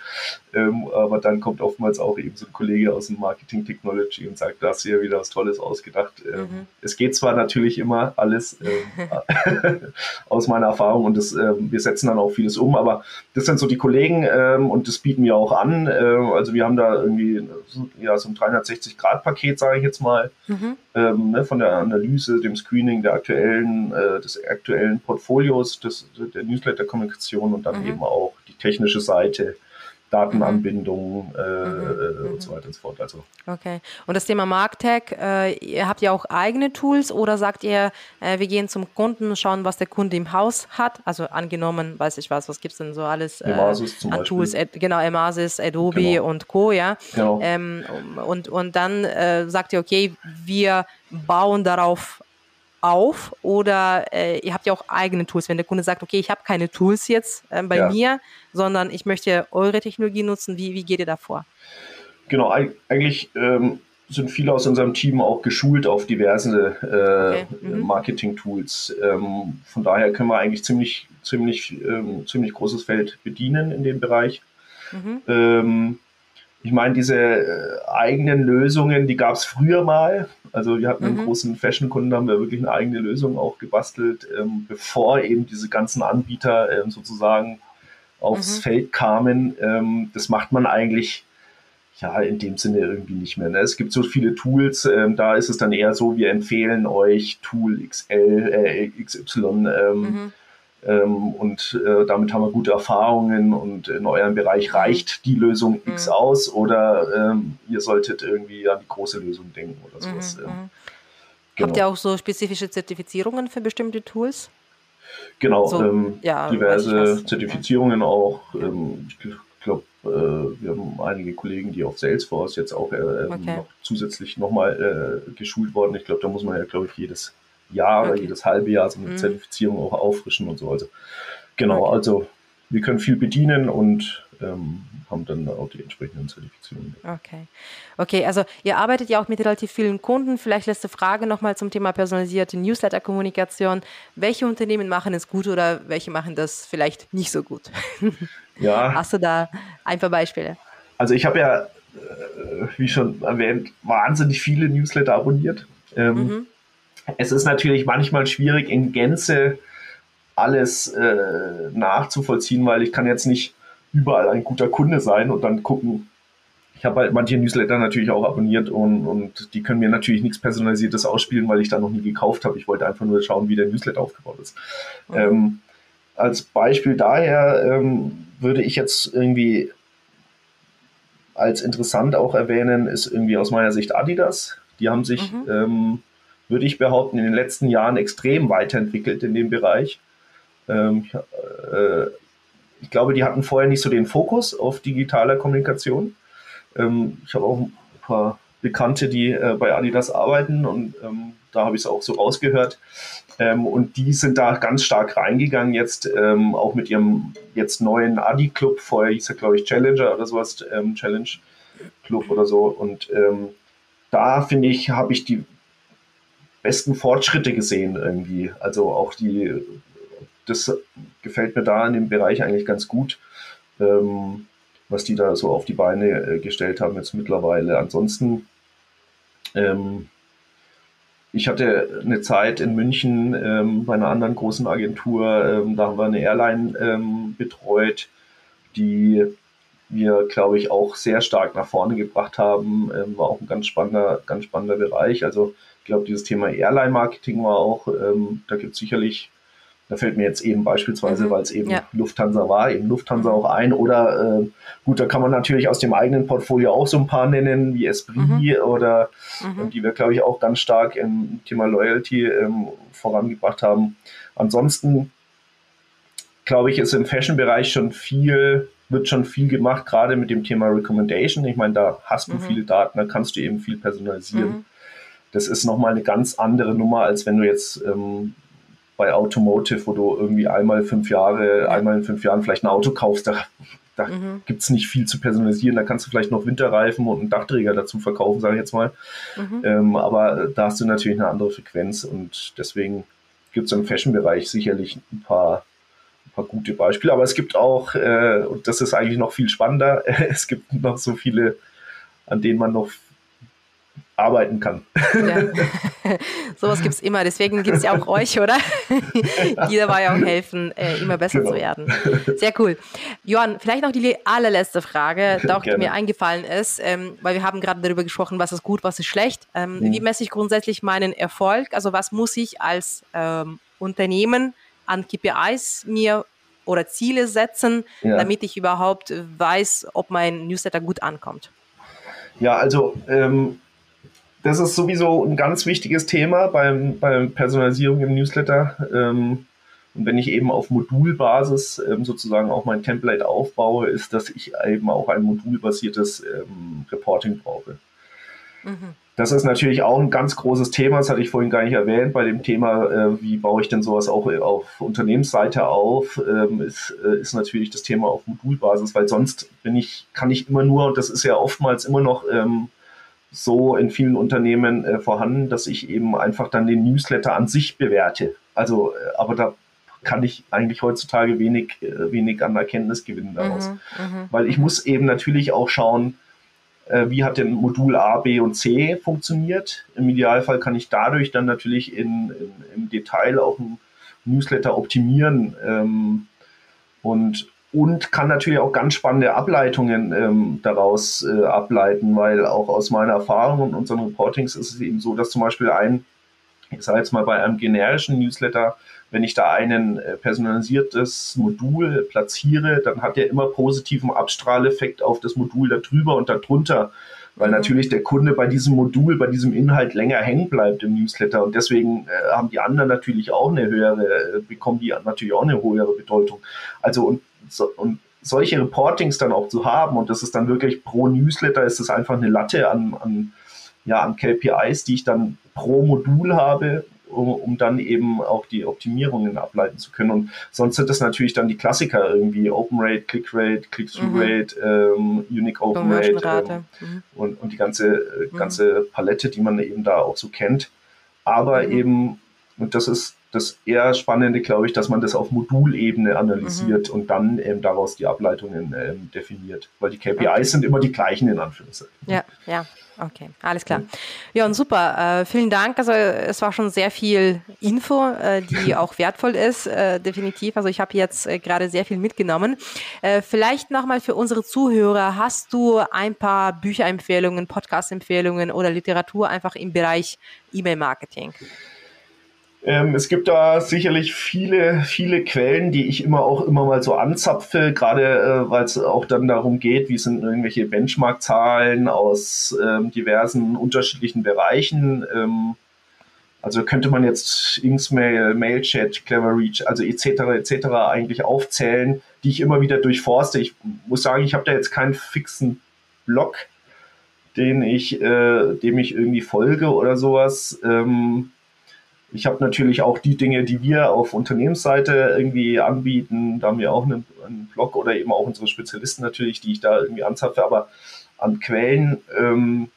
Ähm, aber dann kommt oftmals auch eben so ein Kollege aus dem Marketing Technology und sagt, da hast du ja wieder was Tolles ausgedacht. Ähm, mhm. Es geht zwar natürlich immer alles ähm, aus meiner Erfahrung und das, ähm, wir setzen dann auch vieles um, aber das sind so die Kollegen ähm, und das bieten wir auch an. Ähm, also wir haben da irgendwie so, ja, so ein 360-Grad-Paket, sage ich jetzt mal, mhm. Ne, von der Analyse, dem Screening der aktuellen, äh, des aktuellen Portfolios, des, der Newsletter-Kommunikation und dann mhm. eben auch die technische Seite Datenanbindung mhm. äh, mhm. und so weiter und so fort. Also. Okay. Und das Thema Marktech, äh, ihr habt ja auch eigene Tools oder sagt ihr, äh, wir gehen zum Kunden, schauen, was der Kunde im Haus hat? Also angenommen, weiß ich was, was gibt es denn so alles äh, Emasis zum an Beispiel. Tools? Ad, genau, Emasis, Adobe genau. und Co. Ja. Genau. Ähm, und, und dann äh, sagt ihr, okay, wir bauen darauf auf oder äh, ihr habt ja auch eigene Tools. Wenn der Kunde sagt, okay, ich habe keine Tools jetzt äh, bei ja. mir, sondern ich möchte eure Technologie nutzen, wie, wie geht ihr da vor? Genau, eigentlich ähm, sind viele aus unserem Team auch geschult auf diverse äh, okay. mhm. Marketing-Tools. Ähm, von daher können wir eigentlich ziemlich, ziemlich, ähm, ziemlich großes Feld bedienen in dem Bereich. Mhm. Ich meine, diese äh, eigenen Lösungen, die gab es früher mal. Also wir hatten mhm. einen großen Fashion-Kunden, haben wir wirklich eine eigene Lösung auch gebastelt, ähm, bevor eben diese ganzen Anbieter ähm, sozusagen aufs mhm. Feld kamen. Ähm, das macht man eigentlich ja in dem Sinne irgendwie nicht mehr. Ne? Es gibt so viele Tools, ähm, da ist es dann eher so, wir empfehlen euch Tool XL, äh, XY. Ähm, mhm und äh, damit haben wir gute Erfahrungen und in eurem Bereich mhm. reicht die Lösung mhm. X aus oder ähm, ihr solltet irgendwie an die große Lösung denken oder sowas. Mhm. Ähm, genau. Habt ihr auch so spezifische Zertifizierungen für bestimmte Tools? Genau, so, ähm, ja, diverse Zertifizierungen ja. auch. Ähm, ich glaube, äh, wir haben einige Kollegen, die auf Salesforce jetzt auch äh, ähm, okay. noch zusätzlich nochmal äh, geschult worden. Ich glaube, da muss man ja, glaube ich, jedes Jahr okay. jedes halbe Jahr so eine mhm. Zertifizierung auch auffrischen und so. Also genau, okay. also wir können viel bedienen und ähm, haben dann auch die entsprechenden Zertifizierungen. Okay. Okay, also ihr arbeitet ja auch mit relativ vielen Kunden. Vielleicht letzte Frage nochmal zum Thema personalisierte Newsletter-Kommunikation. Welche Unternehmen machen es gut oder welche machen das vielleicht nicht so gut? Ja. Hast du da ein paar Beispiele? Also ich habe ja, äh, wie schon erwähnt, wahnsinnig viele Newsletter abonniert. Ähm, mhm es ist natürlich manchmal schwierig, in Gänze alles äh, nachzuvollziehen, weil ich kann jetzt nicht überall ein guter Kunde sein und dann gucken. Ich habe halt manche Newsletter natürlich auch abonniert und, und die können mir natürlich nichts Personalisiertes ausspielen, weil ich da noch nie gekauft habe. Ich wollte einfach nur schauen, wie der Newsletter aufgebaut ist. Mhm. Ähm, als Beispiel daher ähm, würde ich jetzt irgendwie als interessant auch erwähnen, ist irgendwie aus meiner Sicht Adidas. Die haben sich mhm. ähm, würde ich behaupten, in den letzten Jahren extrem weiterentwickelt in dem Bereich. Ähm, äh, ich glaube, die hatten vorher nicht so den Fokus auf digitaler Kommunikation. Ähm, ich habe auch ein paar Bekannte, die äh, bei Adidas arbeiten und ähm, da habe ich es auch so rausgehört. Ähm, und die sind da ganz stark reingegangen jetzt, ähm, auch mit ihrem jetzt neuen Adi-Club. Vorher hieß er, glaube ich, Challenger oder sowas, ähm, Challenge Club oder so. Und da finde ich, habe ich die besten Fortschritte gesehen irgendwie. Also auch die, das gefällt mir da in dem Bereich eigentlich ganz gut, ähm, was die da so auf die Beine äh, gestellt haben jetzt mittlerweile. Ansonsten ähm, ich hatte eine Zeit in München ähm, bei einer anderen großen Agentur, ähm, da haben wir eine Airline ähm, betreut, die wir, glaube ich, auch sehr stark nach vorne gebracht haben. Ähm, war auch ein ganz spannender, ganz spannender Bereich. Also ich glaube, dieses Thema Airline-Marketing war auch, ähm, da gibt es sicherlich da fällt mir jetzt eben beispielsweise, mhm. weil es eben ja. Lufthansa war, eben Lufthansa mhm. auch ein. Oder äh, gut, da kann man natürlich aus dem eigenen Portfolio auch so ein paar nennen, wie Esprit mhm. oder mhm. die wir, glaube ich, auch ganz stark im Thema Loyalty ähm, vorangebracht haben. Ansonsten glaube ich, ist im Fashion-Bereich schon viel, wird schon viel gemacht, gerade mit dem Thema Recommendation. Ich meine, da hast du mhm. viele Daten, da kannst du eben viel personalisieren. Das ist nochmal eine ganz andere Nummer, als wenn du jetzt ähm, bei Automotive, wo du irgendwie einmal fünf Jahre, ja. einmal in fünf Jahren vielleicht ein Auto kaufst, da, da mhm. gibt es nicht viel zu personalisieren. Da kannst du vielleicht noch Winterreifen und einen Dachträger dazu verkaufen, sage ich jetzt mal. Mhm. Ähm, aber da hast du natürlich eine andere Frequenz und deswegen gibt es im Fashion-Bereich sicherlich ein paar, ein paar gute Beispiele. Aber es gibt auch, äh, und das ist eigentlich noch viel spannender, es gibt noch so viele, an denen man noch arbeiten kann. Ja. Sowas gibt es immer, deswegen gibt es ja auch euch, oder? Die dabei auch helfen, äh, immer besser genau. zu werden. Sehr cool. Johann, vielleicht noch die allerletzte Frage, die auch mir eingefallen ist, ähm, weil wir haben gerade darüber gesprochen, was ist gut, was ist schlecht. Ähm, mhm. Wie messe ich grundsätzlich meinen Erfolg? Also was muss ich als ähm, Unternehmen an KPIs mir oder Ziele setzen, ja. damit ich überhaupt weiß, ob mein Newsletter gut ankommt? Ja, also ähm, das ist sowieso ein ganz wichtiges Thema beim, beim Personalisierung im Newsletter. Ähm, und wenn ich eben auf Modulbasis ähm, sozusagen auch mein Template aufbaue, ist, dass ich eben auch ein modulbasiertes ähm, Reporting brauche. Mhm. Das ist natürlich auch ein ganz großes Thema, das hatte ich vorhin gar nicht erwähnt, bei dem Thema, äh, wie baue ich denn sowas auch auf Unternehmensseite auf, ähm, ist, äh, ist natürlich das Thema auf Modulbasis, weil sonst bin ich, kann ich immer nur, und das ist ja oftmals immer noch ähm, so in vielen Unternehmen äh, vorhanden, dass ich eben einfach dann den Newsletter an sich bewerte. Also, äh, aber da kann ich eigentlich heutzutage wenig, äh, wenig an Erkenntnis gewinnen daraus. Mhm, mh. Weil ich muss eben natürlich auch schauen, äh, wie hat denn Modul A, B und C funktioniert. Im Idealfall kann ich dadurch dann natürlich in, in im Detail auch ein Newsletter optimieren. Ähm, und und kann natürlich auch ganz spannende Ableitungen ähm, daraus äh, ableiten, weil auch aus meiner Erfahrung und unseren Reportings ist es eben so, dass zum Beispiel ein, ich sage jetzt mal bei einem generischen Newsletter, wenn ich da ein äh, personalisiertes Modul platziere, dann hat der immer positiven Abstrahleffekt auf das Modul darüber und darunter, weil mhm. natürlich der Kunde bei diesem Modul, bei diesem Inhalt länger hängen bleibt im Newsletter und deswegen äh, haben die anderen natürlich auch eine höhere, äh, bekommen die natürlich auch eine höhere Bedeutung. Also und so, und solche Reportings dann auch zu haben und das ist dann wirklich pro Newsletter ist es einfach eine Latte an, an, ja, an KPIs, die ich dann pro Modul habe, um, um dann eben auch die Optimierungen ableiten zu können. Und sonst sind das natürlich dann die Klassiker irgendwie Open Rate, Click Rate, Click-Through Rate, mhm. ähm, Unique Open Rate ähm, mhm. und, und die ganze, äh, mhm. ganze Palette, die man eben da auch so kennt. Aber mhm. eben, und das ist das eher Spannende, glaube ich, dass man das auf Modulebene analysiert mhm. und dann ähm, daraus die Ableitungen ähm, definiert. Weil die KPIs okay. sind immer die gleichen in Anführungszeichen. Ja, ja. Okay, alles klar. Ja, und super. Äh, vielen Dank. Also es war schon sehr viel Info, äh, die auch wertvoll ist, äh, definitiv. Also ich habe jetzt äh, gerade sehr viel mitgenommen. Äh, vielleicht nochmal für unsere Zuhörer, hast du ein paar Bücherempfehlungen, Podcast-Empfehlungen oder Literatur einfach im Bereich E-Mail-Marketing? Ähm, es gibt da sicherlich viele, viele Quellen, die ich immer auch immer mal so anzapfe, gerade äh, weil es auch dann darum geht, wie sind irgendwelche Benchmark-Zahlen aus ähm, diversen unterschiedlichen Bereichen. Ähm, also könnte man jetzt Inksmail, Mailchat, Cleverreach, also etc. etc. eigentlich aufzählen, die ich immer wieder durchforste. Ich muss sagen, ich habe da jetzt keinen fixen Blog, den ich, äh, dem ich irgendwie folge oder sowas. Ähm, ich habe natürlich auch die Dinge, die wir auf Unternehmensseite irgendwie anbieten. Da haben wir auch einen, einen, Blog oder eben auch unsere Spezialisten natürlich, die ich da irgendwie anzapfe. Aber an Quellen ähm,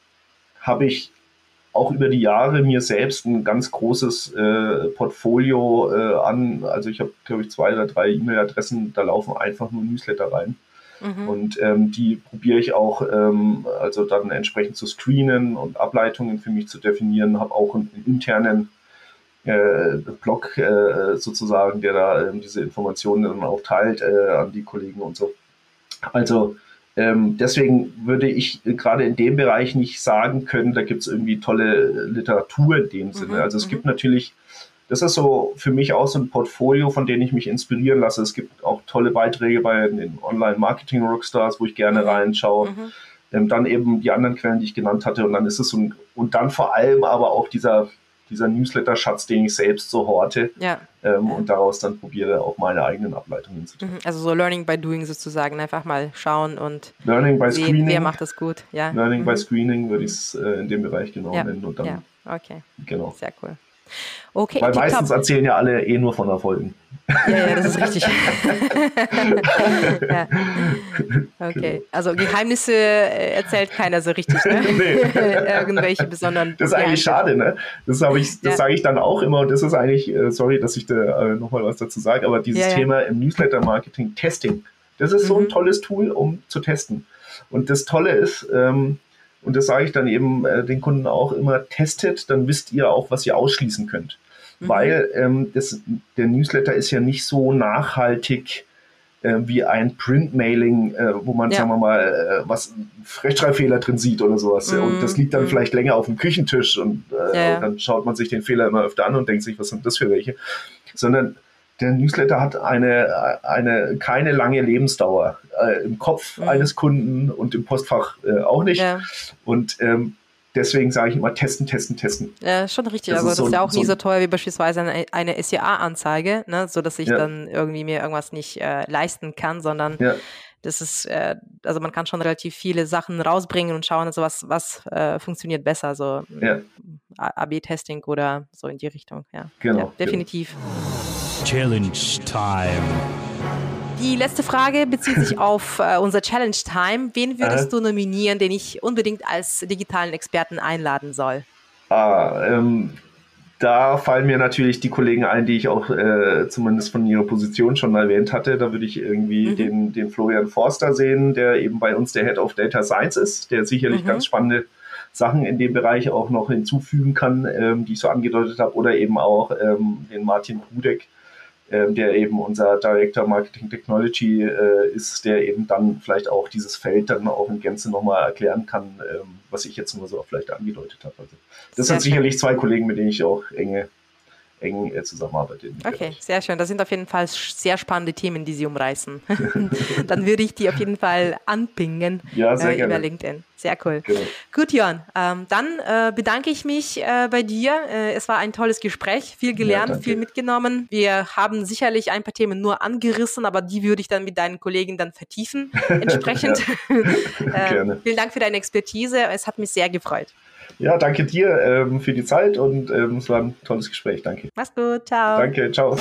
habe ich auch über die Jahre mir selbst ein ganz großes äh, Portfolio äh, an. Also ich habe, glaube ich, zwei oder drei E-Mail-Adressen, da laufen einfach nur Newsletter rein. Mhm. Und ähm, die probiere ich auch ähm, also dann entsprechend zu screenen und Ableitungen für mich zu definieren. Habe auch einen, einen internen äh, Blog äh, sozusagen, der da ähm, diese Informationen dann auch teilt äh, an die Kollegen und so. Also ähm, deswegen würde ich gerade in dem Bereich nicht sagen können, da gibt es irgendwie tolle Literatur in dem Sinne. Mhm, also es gibt mhm. natürlich, das ist so für mich auch so ein Portfolio, von dem ich mich inspirieren lasse. Es gibt auch tolle Beiträge bei den Online-Marketing-Rockstars, wo ich gerne mhm. reinschaue. Mhm. Ähm, dann eben die anderen Quellen, die ich genannt hatte. Und dann ist es so ein, und dann vor allem aber auch dieser dieser Newsletter-Schatz, den ich selbst so horte ja. Ähm, und daraus dann probiere, auch meine eigenen Ableitungen zu tun. Mhm. Also so Learning by Doing sozusagen, einfach mal schauen und Learning by sehen, Screening. wer macht das gut. Ja. Learning mhm. by Screening würde ich es äh, in dem Bereich genau ja. nennen. Und dann, ja, okay. Genau. Sehr cool. Okay, Weil meistens erzählen ja alle eh nur von Erfolgen. Ja, ja, das ist richtig. ja. Okay, also Geheimnisse äh, erzählt keiner so richtig, ne? nee. Irgendwelche besonderen. Das ist eigentlich schade, ne? Das, ich, das ja. sage ich dann auch immer und das ist eigentlich, äh, sorry, dass ich da äh, nochmal was dazu sage, aber dieses ja, Thema im Newsletter-Marketing, Testing, das ist mhm. so ein mhm. tolles Tool, um zu testen. Und das Tolle ist, ähm, und das sage ich dann eben äh, den Kunden auch immer, testet, dann wisst ihr auch, was ihr ausschließen könnt. Mhm. Weil ähm, das, der Newsletter ist ja nicht so nachhaltig äh, wie ein Print-Mailing, äh, wo man, ja. sagen wir mal, äh, was Rechtschreibfehler drin sieht oder sowas. Mhm. Und das liegt dann mhm. vielleicht länger auf dem Küchentisch und, äh, ja, ja. und dann schaut man sich den Fehler immer öfter an und denkt sich, was sind das für welche? Sondern der Newsletter hat eine, eine keine lange Lebensdauer äh, im Kopf mhm. eines Kunden und im Postfach äh, auch nicht. Ja. Und ähm, deswegen sage ich immer testen, testen, testen. Ja, schon richtig. Das also das ist, so, ist ja auch so nie so teuer wie beispielsweise eine, eine SEA-Anzeige, ne? so dass ich ja. dann irgendwie mir irgendwas nicht äh, leisten kann, sondern ja. das ist, äh, also man kann schon relativ viele Sachen rausbringen und schauen, also was, was äh, funktioniert besser, so ja. AB-Testing oder so in die Richtung. Ja, genau, ja definitiv. Genau. Challenge Time. Die letzte Frage bezieht sich auf äh, unser Challenge Time. Wen würdest äh? du nominieren, den ich unbedingt als digitalen Experten einladen soll? Ah, ähm, da fallen mir natürlich die Kollegen ein, die ich auch äh, zumindest von ihrer Position schon erwähnt hatte. Da würde ich irgendwie mhm. den, den Florian Forster sehen, der eben bei uns der Head of Data Science ist, der sicherlich mhm. ganz spannende Sachen in dem Bereich auch noch hinzufügen kann, ähm, die ich so angedeutet habe, oder eben auch ähm, den Martin Prudek, ähm, der eben unser Director Marketing Technology äh, ist, der eben dann vielleicht auch dieses Feld dann auch in Gänze nochmal erklären kann, ähm, was ich jetzt nur so vielleicht angedeutet habe. Also das Sehr sind sicherlich zwei Kollegen, mit denen ich auch enge eng äh, zusammenarbeitet. Okay, sehr schön. Das sind auf jeden Fall sehr spannende Themen, die Sie umreißen. Dann würde ich die auf jeden Fall anpingen ja, sehr äh, gerne. über LinkedIn. Sehr cool. Genau. Gut, Jörn. Ähm, dann äh, bedanke ich mich äh, bei dir. Äh, es war ein tolles Gespräch, viel gelernt, ja, viel mitgenommen. Wir haben sicherlich ein paar Themen nur angerissen, aber die würde ich dann mit deinen Kollegen dann vertiefen. Entsprechend. Äh, vielen Dank für deine Expertise. Es hat mich sehr gefreut. Ja, danke dir ähm, für die Zeit und ähm, es war ein tolles Gespräch. Danke. Mach's gut. Ciao. Danke. Ciao.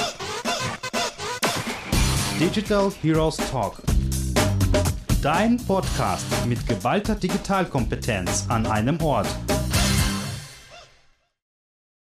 Digital Heroes Talk. Dein Podcast mit geballter Digitalkompetenz an einem Ort.